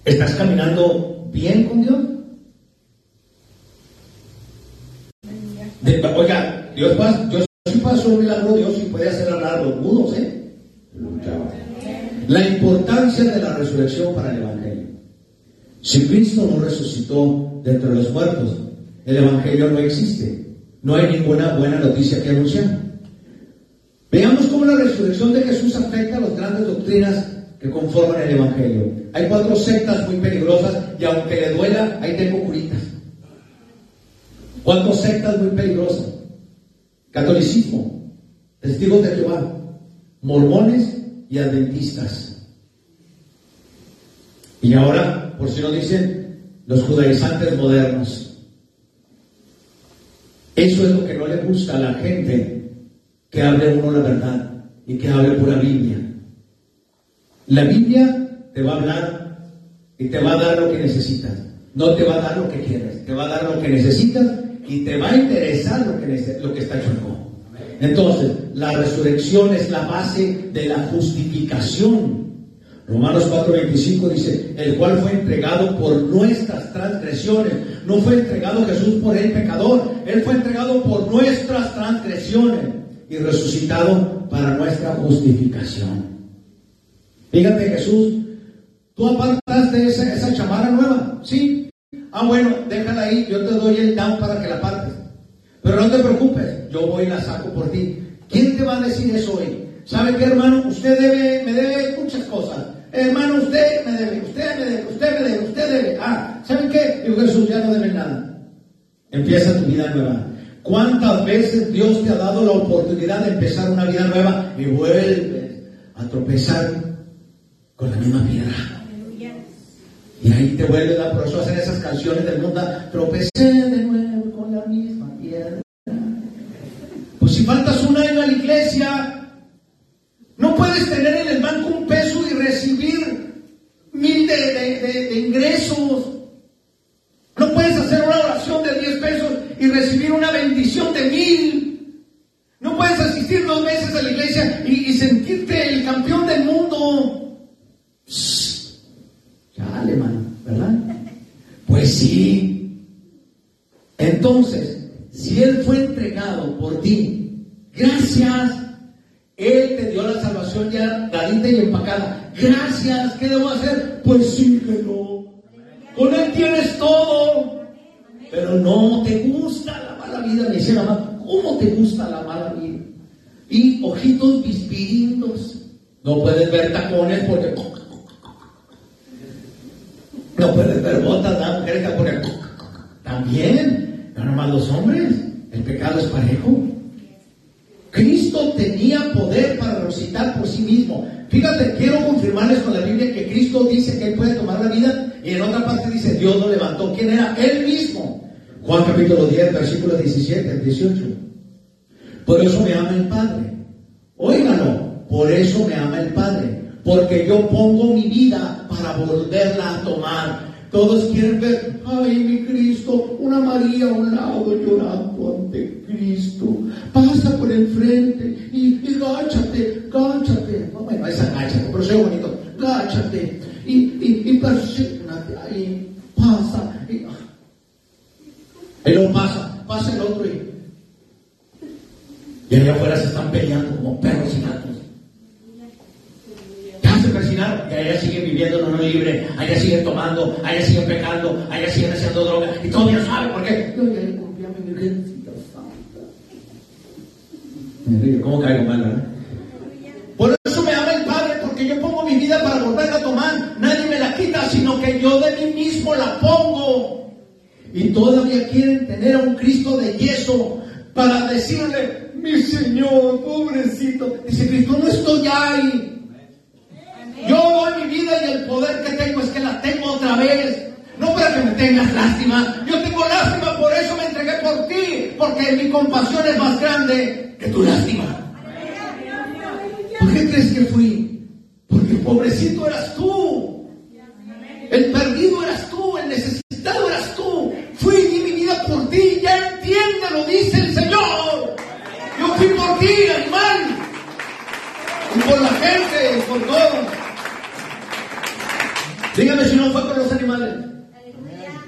¿Estás caminando bien con Dios? oiga, Dios sí paso un milagro, Dios sí puede hacer hablar los mudos, ¿eh? La importancia de la resurrección para el Evangelio. Si Cristo no resucitó de entre los muertos, el Evangelio no existe. No hay ninguna buena noticia que anunciar. Veamos cómo la resurrección de Jesús afecta a las grandes doctrinas que conforman el Evangelio. Hay cuatro sectas muy peligrosas y aunque le duela, ahí tengo curitas. Cuatro sectas muy peligrosas. Catolicismo, testigos de Jehová, mormones y adventistas. Y ahora por si no dicen los judaizantes modernos. Eso es lo que no le gusta a la gente que hable uno la verdad y que hable pura Biblia. La Biblia te va a hablar y te va a dar lo que necesitas. No te va a dar lo que quieres, te va a dar lo que necesitas y te va a interesar lo que, lo que está hecho Entonces, la resurrección es la base de la justificación Romanos 4:25 dice, el cual fue entregado por nuestras transgresiones. No fue entregado Jesús por el pecador, Él fue entregado por nuestras transgresiones y resucitado para nuestra justificación. Fíjate Jesús, tú apartaste esa, esa nueva, ¿sí? Ah, bueno, déjala ahí, yo te doy el down para que la partes. Pero no te preocupes, yo voy y la saco por ti. ¿Quién te va a decir eso hoy? ¿Sabe qué, hermano? Usted debe, me debe muchas cosas. Hermano, usted me debe, usted me debe, usted me debe, usted debe. Ah, ¿saben qué? Digo Jesús, ya no debe nada. Empieza tu vida nueva. ¿Cuántas veces Dios te ha dado la oportunidad de empezar una vida nueva y vuelves a tropezar con la misma piedra? Y ahí te vuelves a por eso hacer esas canciones del mundo. Tropecé de nuevo con la misma piedra. Pues si faltas un año a la iglesia, no puedes tener en el banco un peso y recibir mil de, ingresos. No puedes hacer una oración de 10 pesos y recibir una bendición de mil. No puedes asistir dos veces a la iglesia y, sentirte el campeón del mundo. Alemán, ¿verdad? Pues sí. Entonces, si Él fue entregado por ti, gracias él te dio la salvación ya dadita y empacada. Gracias, ¿qué debo hacer? Pues síguelo. Con Él tienes todo. Pero no te gusta la mala vida, me dice la mamá. ¿Cómo te gusta la mala vida? Y ojitos bispirindos. No puedes ver tacones porque. No puedes ver botas, ¿no? mujeres porque. También, no nomás los hombres. El pecado es parejo. Cristo tenía poder para resucitar por sí mismo. Fíjate, quiero confirmarles con la Biblia que Cristo dice que Él puede tomar la vida y en otra parte dice Dios lo levantó. ¿Quién era? Él mismo. Juan capítulo 10, versículo 17 al 18. Por eso me ama el Padre. Óigalo, por eso me ama el Padre. Porque yo pongo mi vida para volverla a tomar. Todos quieren ver, ay, mi Cristo, una María a un lado llorando ante Cristo. Pasa por el frente y, y gáchate, gáchate. No, bueno, esa gáchate, pero sea bonito. Gáchate y, y, y ahí. Y, y luego pasa, pasa el otro y, y allá afuera se están peleando como perros y gatos que allá siguen viviendo en un libre, allá siguen tomando, allá siguen pecando, allá siguen haciendo droga, y todavía saben por qué. ¿Cómo caigo mal? Por eso me ama el Padre, porque yo pongo mi vida para volverla a tomar. Nadie me la quita, sino que yo de mí mismo la pongo. Y todavía quieren tener a un Cristo de yeso para decirle, mi Señor, pobrecito. Dice Cristo, no estoy ahí. Yo doy mi vida y el poder que tengo es que la tengo otra vez. No para que me tengas lástima. Yo tengo lástima, por eso me entregué por ti. Porque mi compasión es más grande que tu lástima. ¿Por qué crees que fui? Porque pobrecito eras tú. El perdido eras tú. El necesitado eras tú. Fui y di mi vida por ti. Ya entiende, lo dice el Señor. Yo fui por ti, animal. Y por la gente, y por todos. Dígame si no fue con los animales.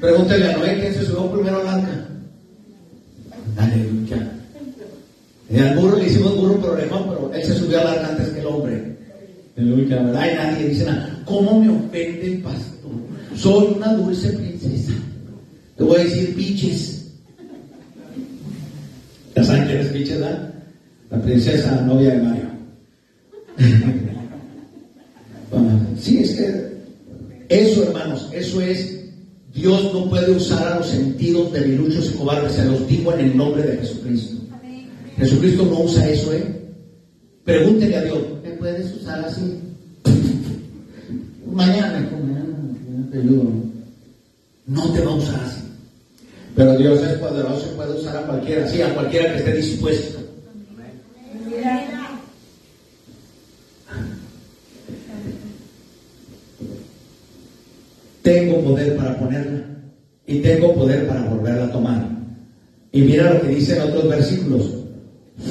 Pregúntele a Noé quién se subió primero al arca. Aleluya. Le hicimos burro por orejón, pero él se subió al arca antes que el hombre. Aleluya, ¿verdad? Y nadie dice nada. ¿Cómo me ofende el pastor? Soy una dulce princesa. Te voy a decir biches. ¿Ya saben quién es verdad? La princesa novia de Mario. sí, es que eso, hermanos, eso es, Dios no puede usar a los sentidos debiluchos y cobardes, se los digo en el nombre de Jesucristo. Jesucristo no usa eso, ¿eh? Pregúntele a Dios, ¿me puedes usar así? mañana, mañana te ayudo. No te va a usar así. Pero Dios es poderoso y puede usar a cualquiera, sí, a cualquiera que esté dispuesto. tengo poder para ponerla y tengo poder para volverla a tomar. Y mira lo que dice en otros versículos.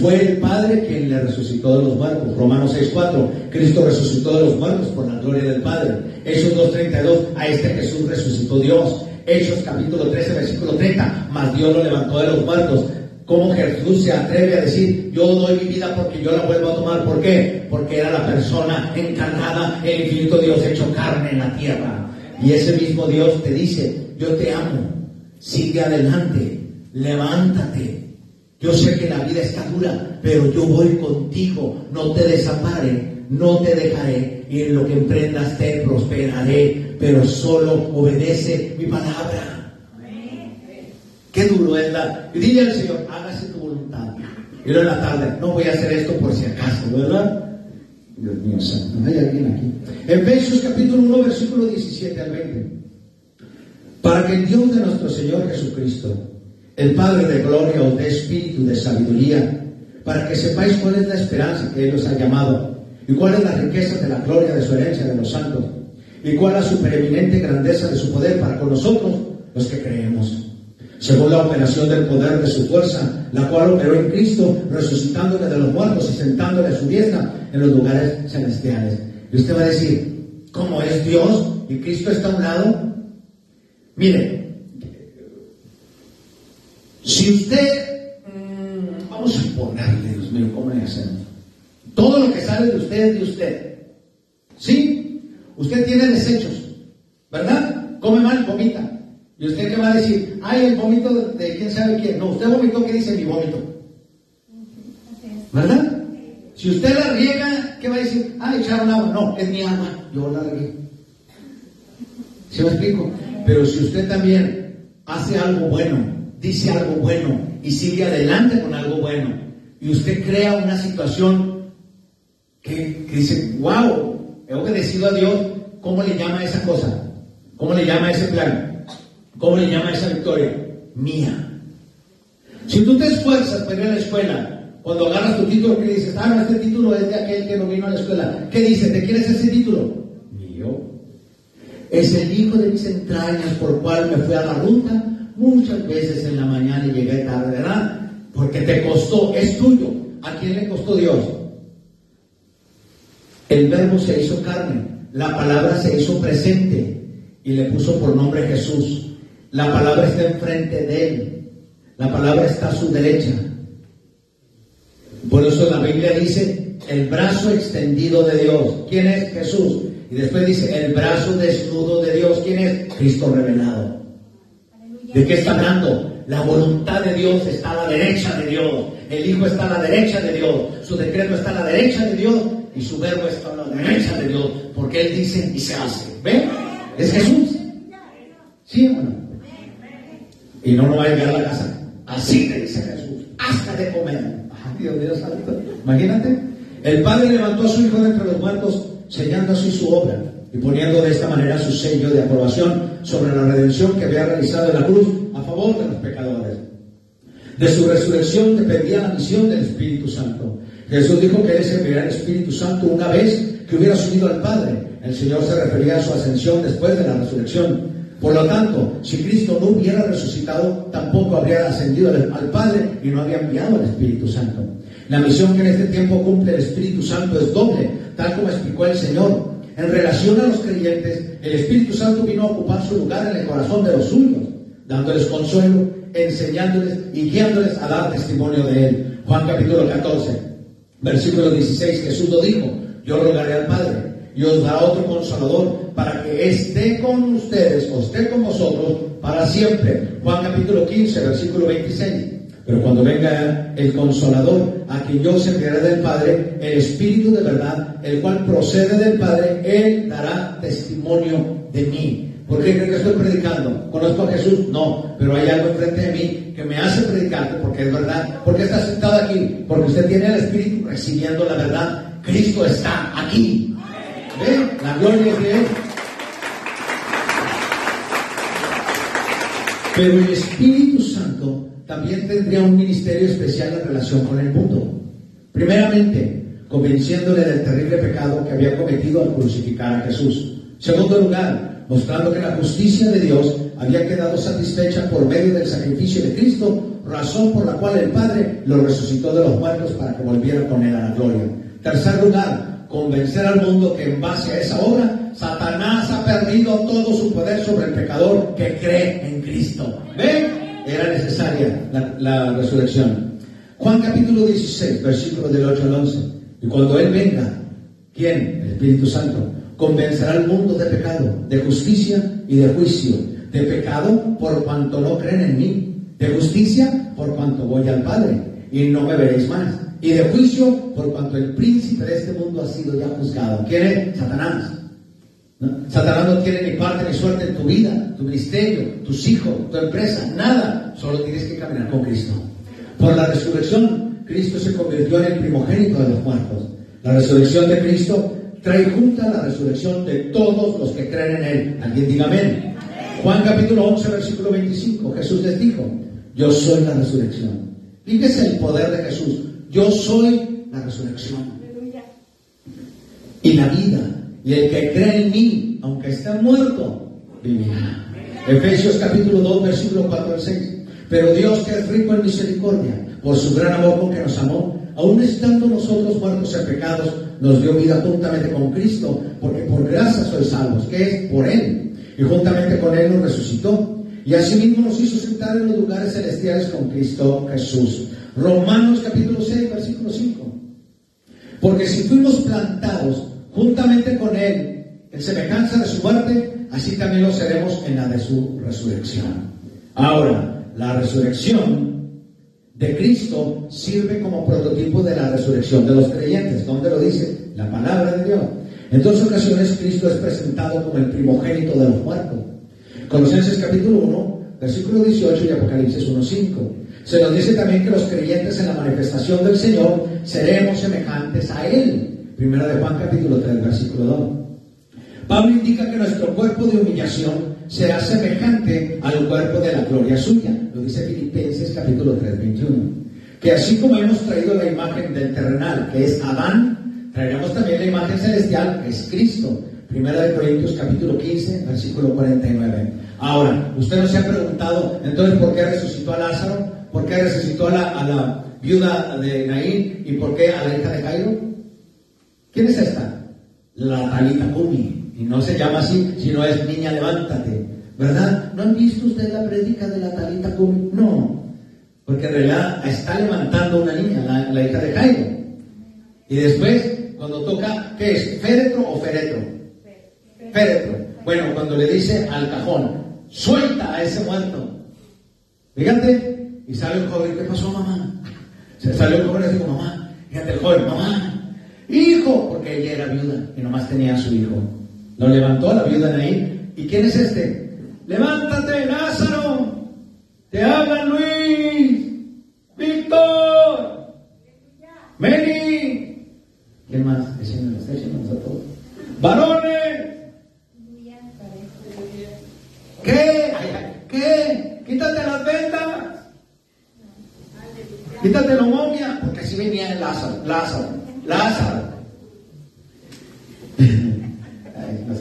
Fue el Padre quien le resucitó de los muertos. Romanos 6.4. Cristo resucitó de los muertos por la gloria del Padre. Hechos 2.32. A este Jesús resucitó Dios. Hechos capítulo 13, versículo 30. Mas Dios lo levantó de los muertos. ¿Cómo Jesús se atreve a decir, yo doy mi vida porque yo la vuelvo a tomar? ¿Por qué? Porque era la persona encarnada, el infinito Dios hecho carne en la tierra. Y ese mismo Dios te dice, yo te amo, sigue adelante, levántate. Yo sé que la vida está dura, pero yo voy contigo, no te desampare, no te dejaré, y en lo que emprendas te prosperaré, pero solo obedece mi palabra. Qué duro es la... Y dile al Señor, hágase tu voluntad. Y luego en la tarde, no voy a hacer esto por si acaso, ¿verdad? Dios mío santo, hay alguien aquí. Efesios capítulo 1, versículo 17 al 20. Para que el Dios de nuestro Señor Jesucristo, el Padre de gloria, os dé espíritu de sabiduría, para que sepáis cuál es la esperanza que Él os ha llamado, ¿Y cuál es la riqueza de la gloria de su herencia de los santos? ¿Y cuál la supereminente grandeza de su poder para con nosotros, los que creemos? Según la operación del poder de su fuerza, la cual operó en Cristo, resucitándole de los muertos y sentándole a su diestra en los lugares celestiales. Y usted va a decir, ¿cómo es Dios y Cristo está a un lado? Mire, si usted, mm, vamos a ponerle, Dios mío, ¿cómo le hacemos? Todo lo que sale de usted es de usted. ¿Sí? Usted tiene desechos, ¿verdad? Come mal, vomita. ¿Y usted qué va a decir? Ay, el vómito de, quién sabe quién. No, usted vomitó, ¿qué dice mi vómito? ¿Verdad? Si usted la riega, ¿qué va a decir? Ah, echaron agua. No, es mi agua. Yo la regué. ¿Sí me explico? Pero si usted también hace algo bueno, dice algo bueno y sigue adelante con algo bueno, y usted crea una situación que, dice, wow, he obedecido a Dios, ¿cómo le llama esa cosa? ¿Cómo le llama ese plan? ¿Cómo le llama esa victoria? Mía. Si tú te esfuerzas para ir a la escuela, cuando agarras tu título, ¿qué dices? Ah, no, este título es de aquel que no vino a la escuela. ¿Qué dice? ¿Te quieres ese título? Mío. Es el hijo de mis entrañas por cual me fui a la ruta muchas veces en la mañana y llegué tarde, ¿verdad? Porque te costó, es tuyo. ¿A quién le costó Dios? El verbo se hizo carne, la palabra se hizo presente y le puso por nombre Jesús. La palabra está enfrente de él, la palabra está a su derecha. Por eso la Biblia dice el brazo extendido de Dios. ¿Quién es Jesús? Y después dice el brazo desnudo de Dios. ¿Quién es? Cristo revelado. ¿De qué está hablando? La voluntad de Dios está a la derecha de Dios. El Hijo está a la derecha de Dios. Su decreto está a la derecha de Dios y su verbo está a la derecha de Dios, porque Él dice y se hace. ¿Ve? Es Jesús. ¿Sí o no? Y no nos va a llegar a la casa. Así te dice Jesús. Hasta de comer. Ay, Dios mío santo. Imagínate. El Padre levantó a su Hijo de entre los muertos, sellando así su obra y poniendo de esta manera su sello de aprobación sobre la redención que había realizado en la cruz a favor de los pecadores. De su resurrección dependía la misión del Espíritu Santo. Jesús dijo que Él servirá al Espíritu Santo una vez que hubiera subido al Padre. El Señor se refería a su ascensión después de la resurrección. Por lo tanto, si Cristo no hubiera resucitado, tampoco habría ascendido al Padre y no había enviado al Espíritu Santo. La misión que en este tiempo cumple el Espíritu Santo es doble, tal como explicó el Señor. En relación a los creyentes, el Espíritu Santo vino a ocupar su lugar en el corazón de los suyos, dándoles consuelo, enseñándoles y guiándoles a dar testimonio de Él. Juan capítulo 14. Versículo 16, Jesús lo dijo, yo rogaré al Padre y os dará otro consolador para que esté con ustedes o esté con vosotros para siempre. Juan capítulo 15, versículo 26. Pero cuando venga el consolador, a quien yo se enviaré del Padre, el Espíritu de verdad, el cual procede del Padre, Él dará testimonio de mí. ¿Por qué creen que estoy predicando? ¿Conozco a Jesús? No, pero hay algo enfrente de mí que me hace predicar porque es verdad. ¿Por qué está sentado aquí? Porque usted tiene el Espíritu recibiendo la verdad. Cristo está aquí. ¿Ve? La gloria es de Él. Pero el Espíritu Santo también tendría un ministerio especial en relación con el mundo. Primeramente, convenciéndole del terrible pecado que había cometido al crucificar a Jesús. Segundo lugar, mostrando que la justicia de Dios había quedado satisfecha por medio del sacrificio de Cristo, razón por la cual el Padre lo resucitó de los muertos para que volviera con él a la gloria. Tercer lugar, convencer al mundo que en base a esa obra, Satanás ha perdido todo su poder sobre el pecador que cree en Cristo. ¿Ven? Era necesaria la, la resurrección. Juan capítulo 16, versículos del 8 al 11. Y cuando Él venga, ¿quién? El Espíritu Santo convencerá al mundo de pecado, de justicia y de juicio. De pecado por cuanto no creen en mí. De justicia por cuanto voy al Padre y no me veréis más. Y de juicio por cuanto el príncipe de este mundo ha sido ya juzgado. ¿Quién es? Satanás. Satanás no tiene ni parte ni suerte en tu vida, tu ministerio, tus hijos, tu empresa, nada. Solo tienes que caminar con Cristo. Por la resurrección, Cristo se convirtió en el primogénito de los muertos. La resurrección de Cristo trae junta la resurrección de todos los que creen en Él. Alguien diga amén. Juan capítulo 11, versículo 25. Jesús les dijo, yo soy la resurrección. Fíjese el poder de Jesús. Yo soy la resurrección. y la vida. Y el que cree en mí, aunque esté muerto, vivirá. Efesios capítulo 2, versículo 4 al 6. Pero Dios que es rico en misericordia, por su gran amor con que nos amó, aun estando nosotros muertos en pecados, nos dio vida juntamente con Cristo, porque por gracia sois salvos, que es por Él. Y juntamente con Él nos resucitó. Y asimismo nos hizo sentar en los lugares celestiales con Cristo Jesús. Romanos capítulo 6, versículo 5. Porque si fuimos plantados juntamente con Él en semejanza de su muerte, así también lo seremos en la de su resurrección. Ahora, la resurrección de Cristo sirve como prototipo de la resurrección de los creyentes. ¿Dónde lo dice? La palabra de Dios. En dos ocasiones Cristo es presentado como el primogénito de los muertos. Colosenses capítulo 1, versículo 18 y Apocalipsis 1.5. Se nos dice también que los creyentes en la manifestación del Señor seremos semejantes a Él. Primera de Juan capítulo 3, versículo 2. Pablo indica que nuestro cuerpo de humillación será semejante al cuerpo de la gloria suya. Lo dice Filipenses capítulo 3, 21. Que así como hemos traído la imagen del terrenal, que es Adán, traeremos también la imagen celestial, que es Cristo. Primera de Corintios capítulo 15, versículo 49. Ahora, usted no se ha preguntado, entonces, ¿por qué resucitó a Lázaro? ¿Por qué resucitó a la, a la viuda de Naín? ¿Y por qué a la hija de Cairo? ¿Quién es esta? La Talita Kumi. Y no se llama así, sino es niña, levántate. ¿Verdad? ¿No han visto usted la prédica de la Talita Kumi? No. Porque en realidad está levantando una niña, la, hija de Cairo. Y después, cuando toca, ¿qué es? ¿Féretro o féretro? Féretro. Bueno, cuando le dice al cajón, suelta a ese muerto. Fíjate, y sale el joven, ¿qué pasó, mamá? Se salió el joven y dijo, mamá, fíjate el joven, mamá, hijo, porque ella era viuda y nomás tenía a su hijo. Lo levantó la viuda de ahí. ¿Y quién es este? Levántate, Lázaro. Te hablan Luis, Víctor, Mary. ¿Quién más? a todos. Varones. ¿Qué? ¿Qué? Quítate las vendas. Quítate la momia, porque así venía el Lázaro. Lázaro. Lázaro.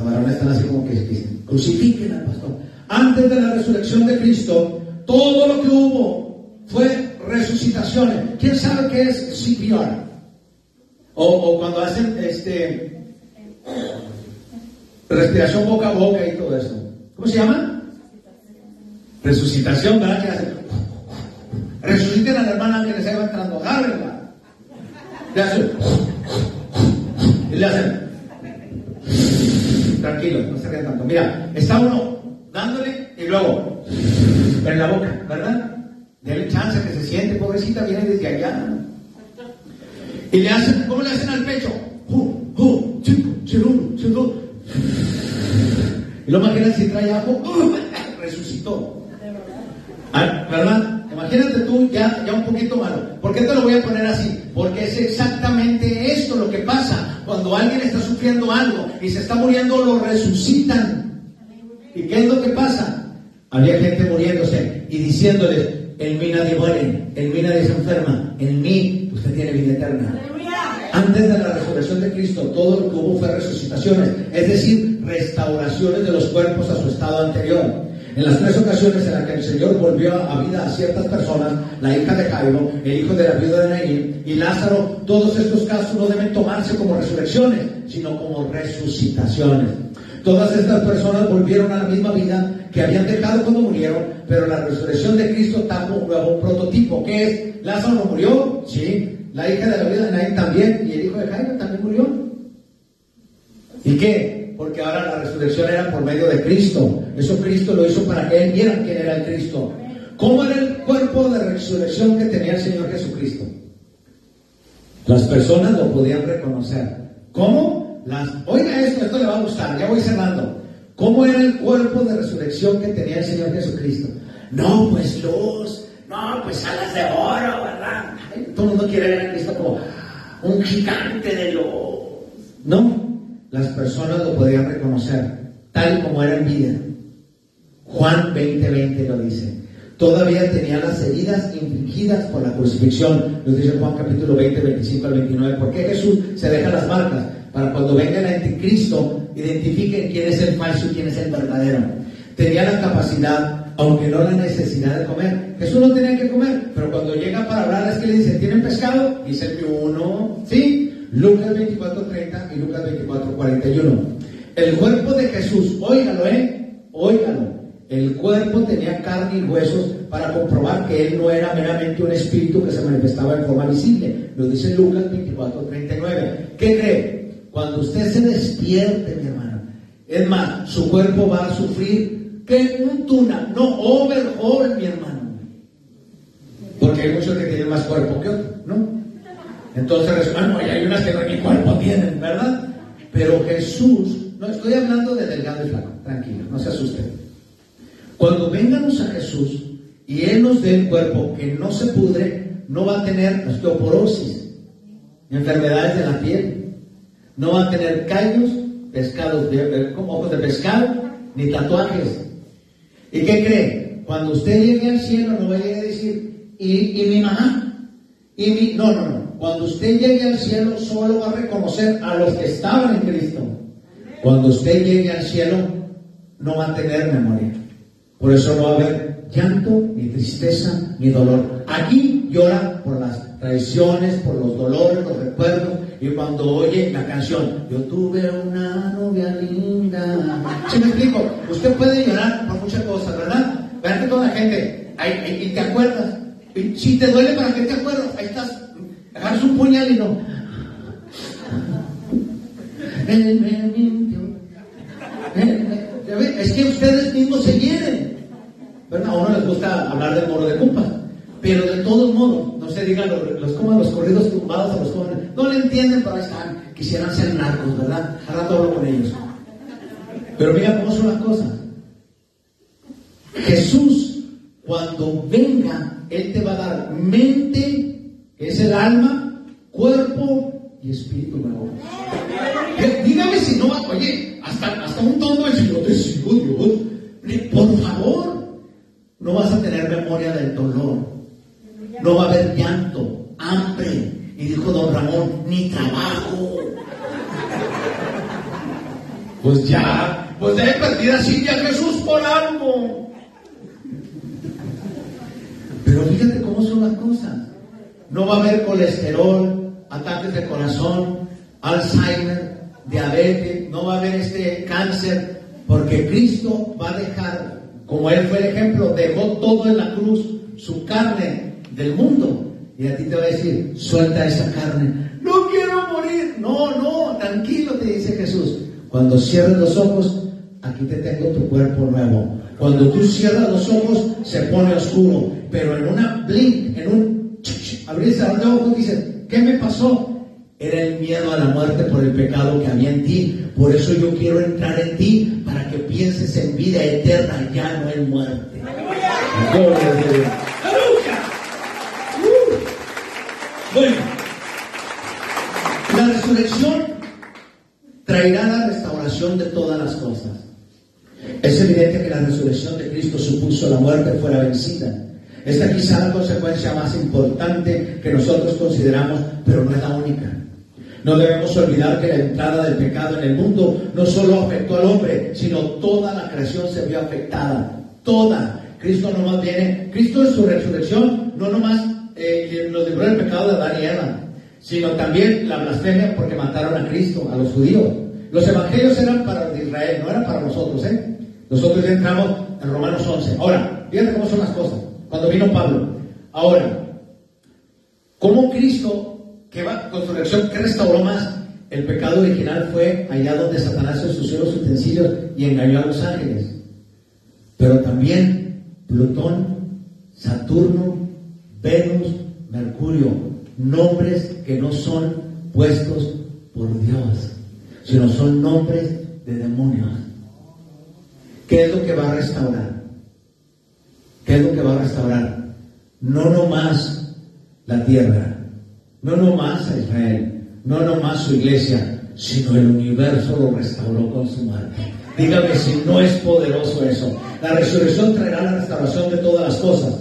Varones están así como que, crucifiquen al pastor. Antes de la resurrección de Cristo, todo lo que hubo fue resucitaciones. ¿Quién sabe qué es CPR? O, o cuando hacen este respiración boca a boca y todo eso. ¿Cómo se llama? Resucitación, ¿verdad? Que hacen? Resuciten a la hermana que les iba entrando, agárrenla. Le hacen. Y le hacen. Tranquilo, no se rían tanto. Mira, está uno dándole y luego en la boca, ¿verdad? Denle chance que se siente, pobrecita, viene desde allá. Y le hacen, ¿cómo le hacen al pecho? Y lo imaginan si trae ajo, resucitó. Ah, ¿Verdad? Imagínate tú ya, ya un poquito malo. ¿Por qué te lo voy a poner así? Porque es exactamente esto lo que pasa. Cuando alguien está sufriendo algo y se está muriendo, lo resucitan. ¿Y qué es lo que pasa? Había gente muriéndose y diciéndoles, en mí nadie muere, en mí nadie se enferma, en mí usted tiene vida eterna. Antes de la resurrección de Cristo, todo lo que hubo fue resucitaciones, es decir, restauraciones de los cuerpos a su estado anterior. En las tres ocasiones en las que el Señor volvió a vida a ciertas personas, la hija de Jairo, el hijo de la viuda de Naín y Lázaro, todos estos casos no deben tomarse como resurrecciones, sino como resucitaciones. Todas estas personas volvieron a la misma vida que habían dejado cuando murieron, pero la resurrección de Cristo está un nuevo prototipo, que es, Lázaro murió, sí, la hija de la viuda de Naín también, y el hijo de Jairo también murió. ¿Y qué? Porque ahora la resurrección era por medio de Cristo. Eso Cristo lo hizo para que él viera quién era el Cristo. ¿Cómo era el cuerpo de resurrección que tenía el Señor Jesucristo? Las personas lo podían reconocer. ¿Cómo? Las, oiga esto, esto le va a gustar, ya voy cerrando. ¿Cómo era el cuerpo de resurrección que tenía el Señor Jesucristo? No, pues luz, no, pues alas de oro, ¿verdad? todo el mundo quiere ver a Cristo como un gigante de luz. No, las personas lo podían reconocer, tal como era en vida. Juan 20:20 lo dice. Todavía tenía las heridas infligidas por la crucifixión. Nos dice Juan capítulo 20, 25 al 29. ¿Por qué Jesús se deja las marcas? para cuando venga el anticristo, identifiquen quién es el falso y quién es el verdadero. Tenía la capacidad, aunque no la necesidad de comer. Jesús no tenía que comer, pero cuando llega para hablar es que le dice, ¿tienen pescado? Dice que uno, ¿sí? Lucas 24.30 y Lucas 24.41. El cuerpo de Jesús, óigalo, ¿eh? Óigalo. El cuerpo tenía carne y huesos para comprobar que él no era meramente un espíritu que se manifestaba en forma visible. Lo dice Lucas 24.39. ¿Qué cree? Cuando usted se despierte, mi hermano, es más, su cuerpo va a sufrir que un tuna, no overhaul, mi hermano. Porque hay muchos que tienen más cuerpo que otros, ¿no? Entonces, hermano, y hay unas que ni cuerpo tienen, ¿verdad? Pero Jesús, no estoy hablando de delgado y flaco, tranquilo, no se asusten. Cuando vengamos a Jesús y Él nos dé el cuerpo que no se pudre, no va a tener osteoporosis, enfermedades de la piel, no va a tener callos, pescados ojos de pescado, ni tatuajes. ¿Y qué cree? Cuando usted llegue al cielo no va a llegar a decir, ¿y, y mi mamá? Y mi... No, no, no. Cuando usted llegue al cielo solo va a reconocer a los que estaban en Cristo. Cuando usted llegue al cielo no va a tener memoria. Por eso no va a haber llanto, ni tristeza, ni dolor. Aquí llora por las traiciones, por los dolores, los recuerdos. Y cuando oye la canción, yo tuve una novia linda. ¿Sí me explico? Usted puede llorar por muchas cosas, ¿verdad? Vean que toda la gente, y te acuerdas. Si te duele, ¿para qué te acuerdas? Ahí estás, agarras un puñal y no. Él me mintió. Es que ustedes mismos se hieren. ¿Verdad? A uno les gusta hablar del moro de compas. Pero de todos modos, no se digan los, los, como los corridos tumbados a los jóvenes. No le entienden, pero ahí están. Quisieran ser narcos, ¿verdad? Ahora rato hablo con ellos. Pero mira cómo son las cosas. Jesús, cuando venga, Él te va a dar mente, es el alma, cuerpo y espíritu nuevo. Dígame si no, oye, hasta, hasta un tonto dice, yo te sigo Dios. Por favor, no vas a tener memoria del dolor. No va a haber llanto, hambre. Y dijo don Ramón, ni trabajo. Pues ya, pues debe partir así ya Jesús por algo. Pero fíjate cómo son las cosas. No va a haber colesterol, ataques de corazón, Alzheimer, diabetes, no va a haber este cáncer, porque Cristo va a dejar, como Él fue el ejemplo, dejó todo en la cruz, su carne del mundo. Y a ti te va a decir, suelta esa carne. No quiero morir. No, no, tranquilo, te dice Jesús. Cuando cierres los ojos, aquí te tengo tu cuerpo nuevo. Cuando tú cierras los ojos, se pone oscuro. Pero en una blink, en un abrir los ojos, dices, ¿qué me pasó? Era el miedo a la muerte por el pecado que había en ti. Por eso yo quiero entrar en ti para que pienses en vida eterna, ya no en muerte. ¡Aleluya! Uh. Bueno, la resurrección traerá la restauración de todas las cosas. Es evidente que la resurrección de Cristo supuso la muerte fuera vencida. Esta quizá la consecuencia más importante que nosotros consideramos, pero no es la única. No debemos olvidar que la entrada del pecado en el mundo no solo afectó al hombre, sino toda la creación se vio afectada. Toda. Cristo no más viene, Cristo en su resurrección no nomás eh, nos libró del pecado de Adán y Eva, sino también la blasfemia porque mataron a Cristo, a los judíos. Los evangelios eran para Israel, no eran para nosotros, ¿eh? Nosotros entramos en Romanos 11. Ahora, fíjate cómo son las cosas. Cuando vino Pablo. Ahora, ¿cómo Cristo ¿Qué va? Con su reacción, ¿qué restauró más? El pecado original fue allá donde Satanás ensució los utensilios y engañó a los ángeles. Pero también Plutón, Saturno, Venus, Mercurio, nombres que no son puestos por Dios, sino son nombres de demonios. ¿Qué es lo que va a restaurar? ¿Qué es lo que va a restaurar? No nomás la tierra, no nomás a Israel, no nomás su iglesia, sino el universo lo restauró con su muerte. Dígame si no es poderoso eso. La resurrección traerá la restauración de todas las cosas.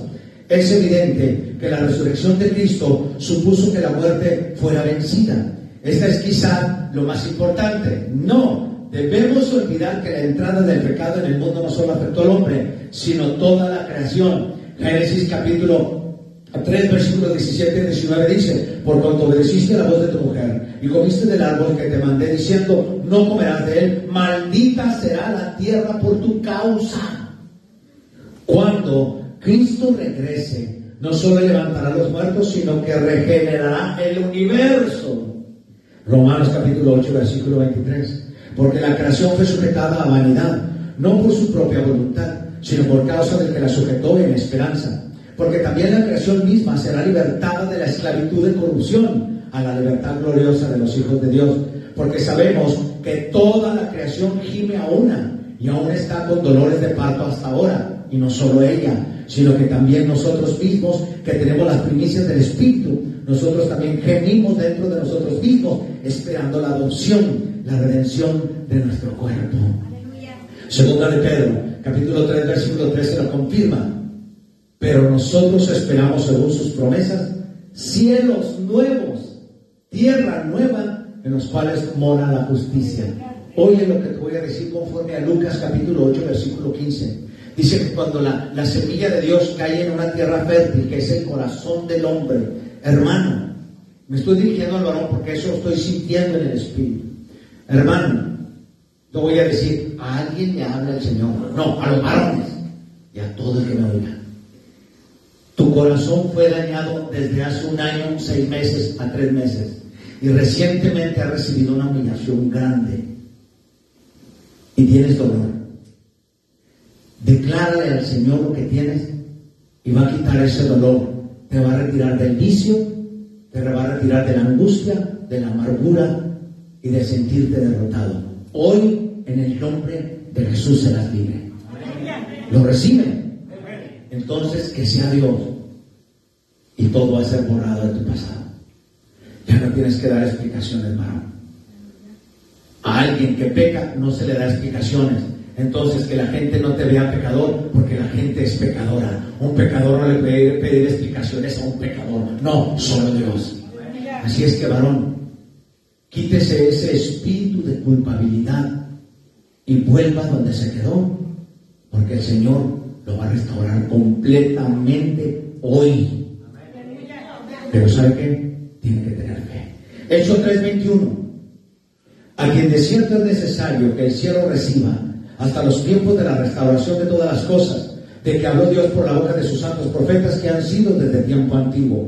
Es evidente que la resurrección de Cristo supuso que la muerte fuera vencida. esta es quizá lo más importante. No, debemos olvidar que la entrada del pecado en el mundo no solo afectó al hombre, sino toda la creación. Génesis capítulo 3, versículos 17 y 19 dice, por cuanto obedeciste la voz de tu mujer y comiste del árbol que te mandé diciendo, no comerás de él, maldita será la tierra por tu causa. Cuando Cristo regrese, no solo levantará los muertos, sino que regenerará el universo. Romanos capítulo 8, versículo 23. Porque la creación fue sujetada a vanidad, no por su propia voluntad, sino por causa del que la sujetó en esperanza. Porque también la creación misma será libertada de la esclavitud de corrupción a la libertad gloriosa de los hijos de Dios. Porque sabemos que toda la creación gime a una y aún está con dolores de parto hasta ahora. Y no solo ella, sino que también nosotros mismos, que tenemos las primicias del Espíritu, nosotros también gemimos dentro de nosotros mismos, esperando la adopción, la redención de nuestro cuerpo. Segunda de Pedro, capítulo 3, versículo 13 lo confirma. Pero nosotros esperamos, según sus promesas, cielos nuevos, tierra nueva, en los cuales mora la justicia. Oye lo que te voy a decir conforme a Lucas capítulo 8, versículo 15. Dice que cuando la, la, semilla de Dios cae en una tierra fértil, que es el corazón del hombre, hermano, me estoy dirigiendo al varón porque eso lo estoy sintiendo en el Espíritu. Hermano, te voy a decir, a alguien le habla el Señor, no, a los varones y a todo el que me oiga. Tu corazón fue dañado desde hace un año, seis meses a tres meses. Y recientemente ha recibido una humillación grande. Y tienes dolor. Declárale al Señor lo que tienes y va a quitar ese dolor. Te va a retirar del vicio, te va a retirar de la angustia, de la amargura y de sentirte derrotado. Hoy, en el nombre de Jesús, serás libre. ¿Lo reciben? Entonces, que sea Dios y todo va a ser borrado de tu pasado. Ya no tienes que dar explicaciones, hermano. A alguien que peca no se le da explicaciones. Entonces, que la gente no te vea pecador, porque la gente es pecadora. Un pecador no le puede pedir explicaciones a un pecador. No, solo Dios. Así es que, varón, quítese ese espíritu de culpabilidad y vuelva donde se quedó, porque el Señor lo va a restaurar completamente hoy. Pero ¿sabe qué? Tiene que tener fe. Hechos 3:21. A quien de cierto es necesario que el cielo reciba hasta los tiempos de la restauración de todas las cosas, de que habló Dios por la boca de sus santos profetas que han sido desde tiempo antiguo.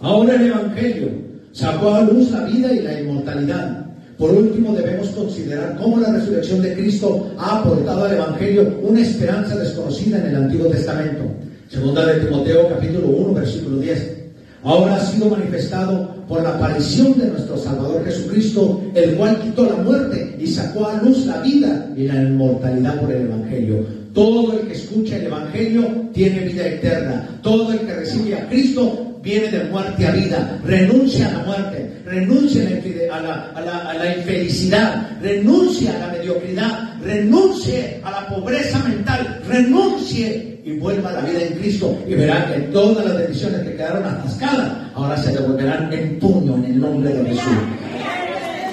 Ahora el Evangelio sacó a luz la vida y la inmortalidad por último, debemos considerar cómo la resurrección de Cristo ha aportado al Evangelio una esperanza desconocida en el Antiguo Testamento. Segunda de Timoteo capítulo 1, versículo 10. Ahora ha sido manifestado por la aparición de nuestro Salvador Jesucristo, el cual quitó la muerte y sacó a luz la vida y la inmortalidad por el Evangelio. Todo el que escucha el Evangelio tiene vida eterna. Todo el que recibe a Cristo viene de muerte a vida, renuncia a la muerte, renuncia a la, a infelicidad, renuncia a la mediocridad, renuncie a la pobreza mental, renuncie y vuelva a la vida en Cristo y verá que todas las bendiciones que quedaron atascadas ahora se devolverán en puño en el nombre de Jesús.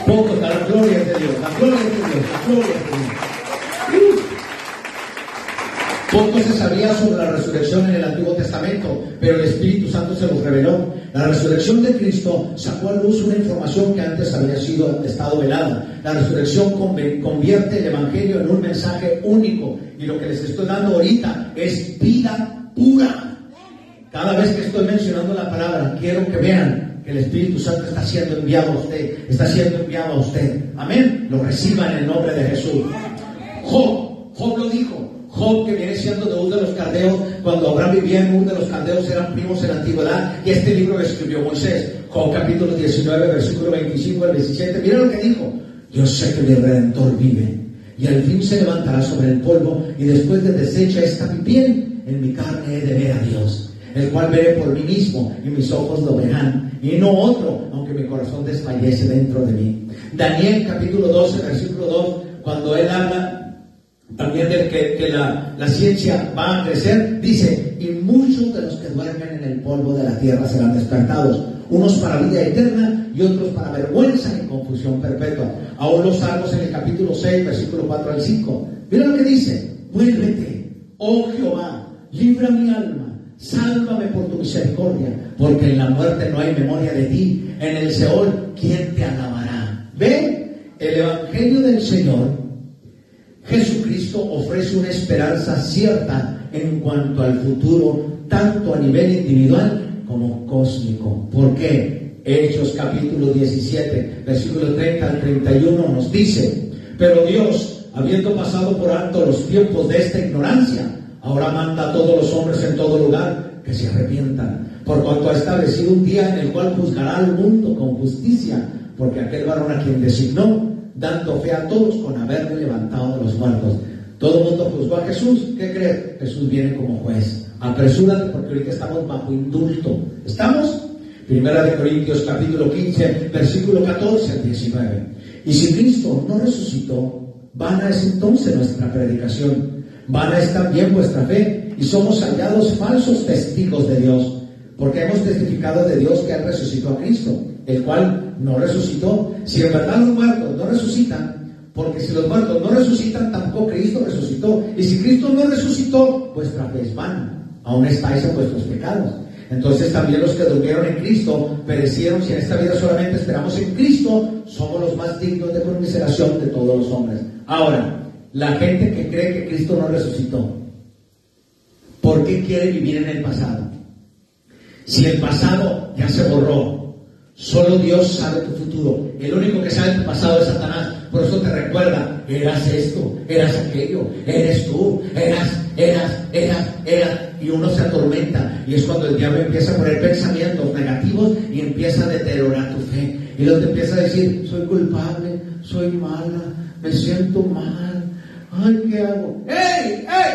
Pocos la gloria de Dios, la gloria de Dios, la gloria de Dios. Poco se sabía sobre la resurrección en el Antiguo Testamento, pero el Espíritu Santo se los reveló. La resurrección de Cristo sacó a luz una información que antes había sido estado velada. La resurrección convierte el Evangelio en un mensaje único. Y lo que les estoy dando ahorita es vida pura. Cada vez que estoy mencionando la palabra, quiero que vean que el Espíritu Santo está siendo enviado a usted, está siendo enviado a usted. Amén. Lo reciban en el nombre de Jesús. Job, Job lo dijo. Job, que viene siendo de uno de los caldeos, cuando Abraham vivía en uno de los caldeos, eran primos en la antigüedad, y este libro lo escribió Moisés. Job capítulo 19, versículo 25 al 27. Mira lo que dijo. Yo sé que mi redentor vive, y al fin se levantará sobre el polvo, y después de deshecha esta mi piel, en mi carne he de ver a Dios, el cual veré por mí mismo, y mis ojos lo verán, y no otro, aunque mi corazón desfallece dentro de mí. Daniel capítulo 12, versículo 2, cuando él habla también del que, la, la, ciencia va a crecer, dice, y muchos de los que duermen en el polvo de la tierra serán despertados, unos para vida eterna y otros para vergüenza y confusión perpetua. Aún los salmos en el capítulo 6, versículo 4 al 5. Mira lo que dice, vuélvete, oh Jehová, libra mi alma, sálvame por tu misericordia, porque en la muerte no hay memoria de ti, en el Seol, ¿quién te alabará? ¿Ve? El Evangelio del Señor, Jesucristo ofrece una esperanza cierta en cuanto al futuro, tanto a nivel individual como cósmico. ¿Por qué? Hechos capítulo 17, versículo 30 al 31 nos dice, pero Dios, habiendo pasado por alto los tiempos de esta ignorancia, ahora manda a todos los hombres en todo lugar que se arrepientan, por cuanto ha establecido un día en el cual juzgará al mundo con justicia, porque aquel varón a quien designó, dando fe a todos con haberle levantado de los muertos. Todo el mundo juzgó a Jesús. ¿Qué crees? Jesús viene como juez. Apresúrate porque ahorita estamos bajo indulto. ¿Estamos? Primera de Corintios capítulo 15, versículo 14 al 19. Y si Cristo no resucitó, vana es entonces nuestra predicación, vana es también vuestra fe, y somos hallados falsos testigos de Dios, porque hemos testificado de Dios que Él resucitó a Cristo, el cual no resucitó. Si en verdad los muertos no resucitan, porque si los muertos no resucitan, tampoco Cristo resucitó. Y si Cristo no resucitó, vuestra fe es vana. Aún estáis en vuestros pecados. Entonces también los que durmieron en Cristo perecieron. Si en esta vida solamente esperamos en Cristo, somos los más dignos de conmiseración de todos los hombres. Ahora, la gente que cree que Cristo no resucitó, ¿por qué quiere vivir en el pasado? Si el pasado ya se borró, solo Dios sabe tu futuro. El único que sabe tu pasado es Satanás. Por eso te recuerda, eras esto, eras aquello, eres tú, eras, eras, eras, eras. Y uno se atormenta. Y es cuando el diablo empieza a poner pensamientos negativos y empieza a deteriorar tu fe. Y luego te empieza a decir, soy culpable, soy mala, me siento mal. Ay, ¿qué hago? ¡Ey! ¡Ey!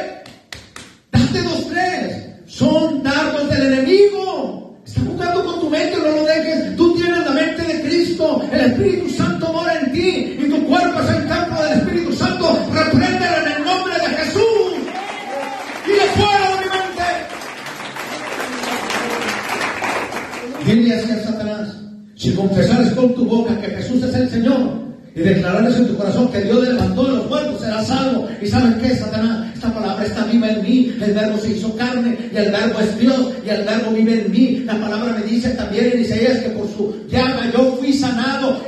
Date dos, tres. Son dardos del enemigo. Está jugando con tu mente, no lo dejes. El Espíritu Santo mora en ti. Y tu cuerpo es el campo del Espíritu Santo. Repréndelo en el nombre de Jesús. Y fuera de mi mente. Dile así a Satanás. Si confesares con tu boca que Jesús es el Señor y declarares en tu corazón que Dios le levantó de los muertos, serás salvo. ¿Y sabes qué, Satanás? Esta palabra está viva en mí. El verbo se hizo carne y el verbo es Dios y el verbo vive en mí. La palabra me dice también en Isaías que por su llaga yo fui sanado.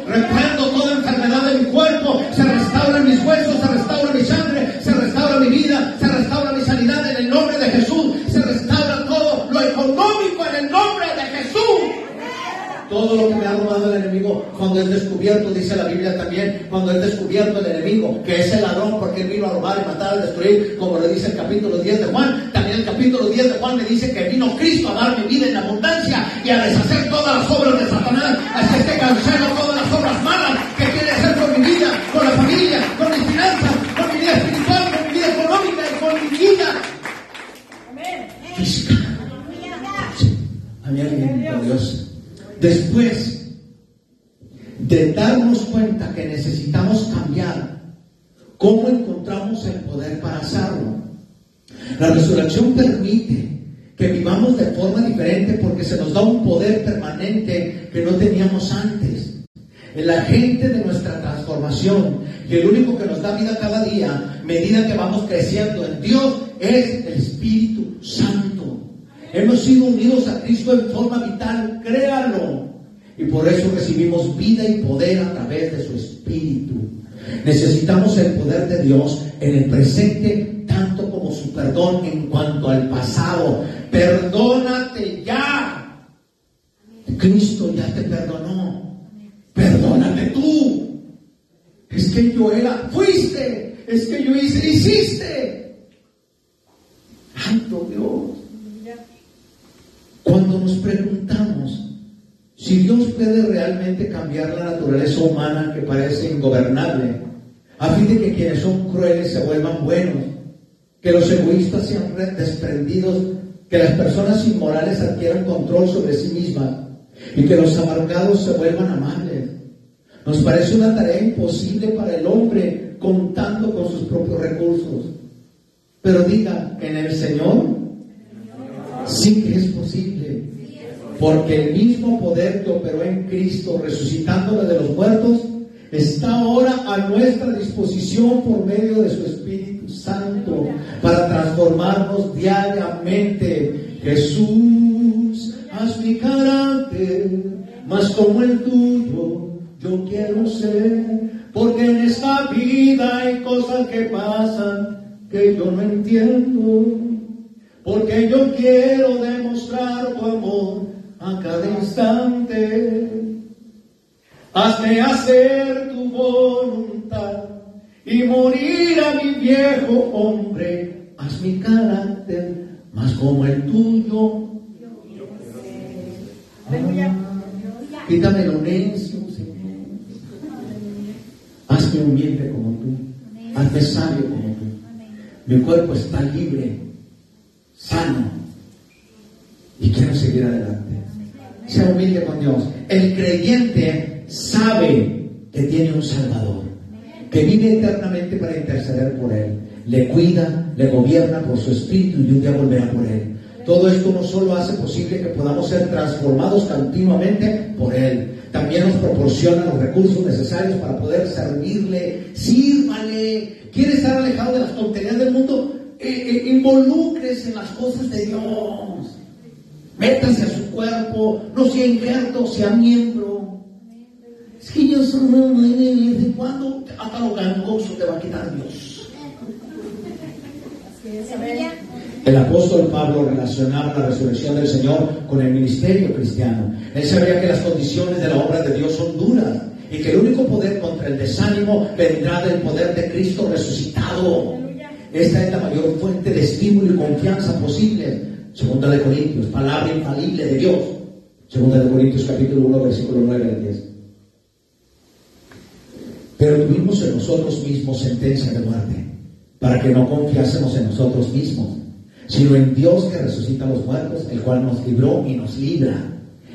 Es descubierto, dice la Biblia también, cuando es descubierto el enemigo, que es el ladrón, porque él vino a robar y matar, a destruir, como lo dice el capítulo 10 de Juan. También el capítulo 10 de Juan me dice que vino Cristo a dar mi vida en abundancia y a deshacer todas las obras La resurrección permite que vivamos de forma diferente porque se nos da un poder permanente que no teníamos antes. El agente de nuestra transformación y el único que nos da vida cada día, medida que vamos creciendo en Dios, es el Espíritu Santo. Hemos sido unidos a Cristo en forma vital, créalo. Y por eso recibimos vida y poder a través de su Espíritu. Necesitamos el poder de Dios en el presente, perdón en cuanto al pasado. Perdónate ya. Cristo ya te perdonó. Perdónate tú. Es que yo era, fuiste. Es que yo hice, hiciste. Santo Dios. Cuando nos preguntamos si Dios puede realmente cambiar la naturaleza humana que parece ingobernable, a fin de que quienes son crueles se vuelvan buenos, que los egoístas sean desprendidos, que las personas inmorales adquieran control sobre sí mismas y que los amargados se vuelvan amables. Nos parece una tarea imposible para el hombre contando con sus propios recursos. Pero diga, en el Señor sí que es posible. Porque el mismo poder que operó en Cristo, resucitándole de los muertos, está ahora a nuestra disposición por medio de su Espíritu Santo para transformarnos diariamente. Jesús, haz mi carácter más como el tuyo, yo quiero ser, porque en esta vida hay cosas que pasan que yo no entiendo, porque yo quiero demostrar tu amor a cada instante. Hazme hacer tu voluntad y morir a mi viejo hombre. Haz mi carácter más como el tuyo. Ah, quítame lo necio, Señor. Hazme humilde como tú. Hazme sabio como tú. Mi cuerpo está libre, sano. Y quiero seguir adelante. Sea humilde con Dios. El creyente sabe que tiene un Salvador, que vive eternamente para interceder por él. Le cuida, le gobierna por su espíritu y un día volverá por él. Todo esto no solo hace posible que podamos ser transformados continuamente por Él, también nos proporciona los recursos necesarios para poder servirle, sírvale. ¿Quiere estar alejado de las tonterías del mundo? Eh, eh, involúcrese en las cosas de Dios. Métase a su cuerpo, no sea injerto, sea miembro. Que yo soy una ¿de cuándo hasta lo gangoso te va a quitar Dios? El apóstol Pablo relacionaba la resurrección del Señor con el ministerio cristiano. Él sabía que las condiciones de la obra de Dios son duras y que el único poder contra el desánimo vendrá del poder de Cristo resucitado. Esta es la mayor fuente de estímulo y confianza posible. Segunda de Corintios, palabra infalible de Dios. Segunda de Corintios capítulo 1, versículo 9 al 10. Pero tuvimos en nosotros mismos sentencia de muerte, para que no confiásemos en nosotros mismos, sino en Dios que resucita a los muertos, el cual nos libró y nos libra,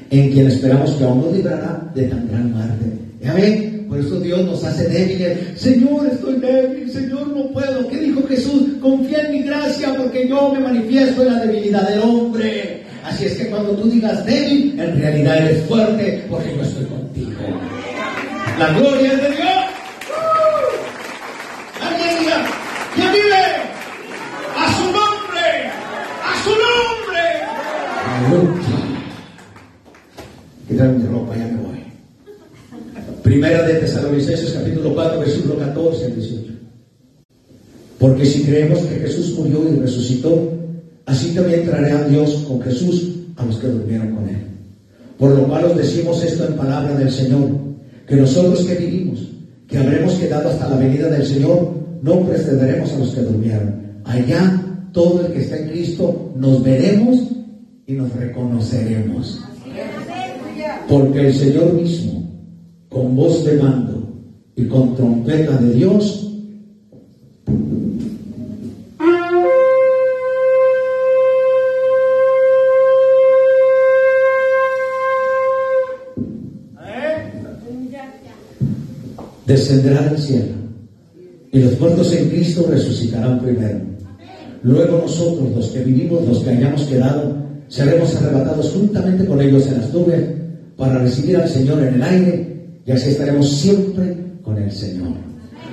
en quien esperamos que aún nos librará de tan gran muerte. Ven, por eso Dios nos hace débiles. Señor, estoy débil, Señor, no puedo. ¿Qué dijo Jesús? Confía en mi gracia porque yo me manifiesto en la debilidad del hombre. Así es que cuando tú digas débil, en realidad eres fuerte porque yo estoy contigo. La gloria es de Dios. Alguien diga, A su nombre, a su nombre. Quitarme mi ropa, ya me voy. Primera de Tesalonicenses capítulo 4, versículo 14 al 18. Porque si creemos que Jesús murió y resucitó, así también traerá Dios con Jesús a los que durmieron con él. Por lo cual os decimos esto en palabra del Señor, que nosotros que vivimos, que habremos quedado hasta la venida del Señor, no precederemos a los que durmieron. Allá todo el que está en Cristo nos veremos y nos reconoceremos. Porque el Señor mismo, con voz de mando y con trompeta de Dios, descenderá del cielo y los muertos en Cristo resucitarán primero. Luego nosotros, los que vivimos, los que hayamos quedado, seremos arrebatados juntamente con ellos en las nubes para recibir al Señor en el aire y así estaremos siempre con el Señor.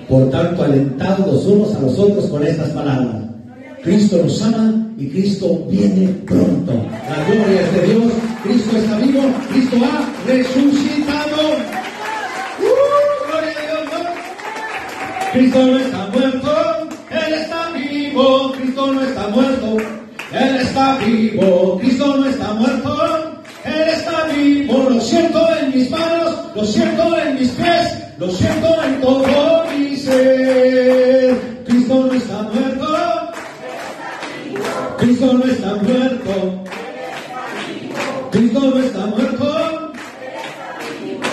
Por tanto, alentados los unos a los otros con estas palabras. Cristo nos ama y Cristo viene pronto. La gloria es de Dios, Cristo está vivo, Cristo ha resucitado. Cristo no está muerto, Él está vivo, Cristo no está muerto, Él está vivo, Cristo no está muerto, Él está vivo, lo siento en mis manos, lo siento en mis pies, lo siento en todo mi ser. Cristo no está muerto, Cristo no está muerto, Cristo no está muerto,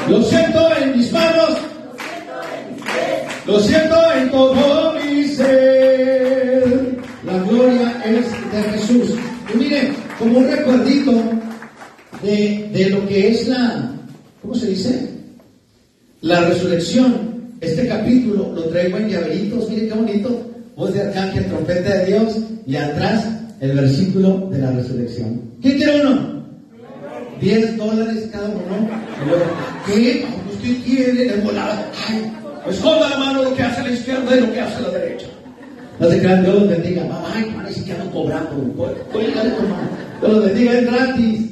lo siento en mis manos, lo siento en todo mi ser. La gloria es de Jesús. Y miren, como un recuerdito de, de lo que es la, ¿cómo se dice? La resurrección. Este capítulo lo traigo en llaveritos, miren qué bonito. Voz de arcángel, trompeta de Dios y atrás el versículo de la resurrección. ¿Quién quiere uno? 10 dólares cada uno. ¿qué? ¿Usted quiere? De volada. Ay, esconda la mano lo que hace la izquierda y lo que hace la derecha. No te crean, Dios los bendiga. Ay, parece que ando cobrando. Cuélgale tu mano. Dios los bendiga, es gratis.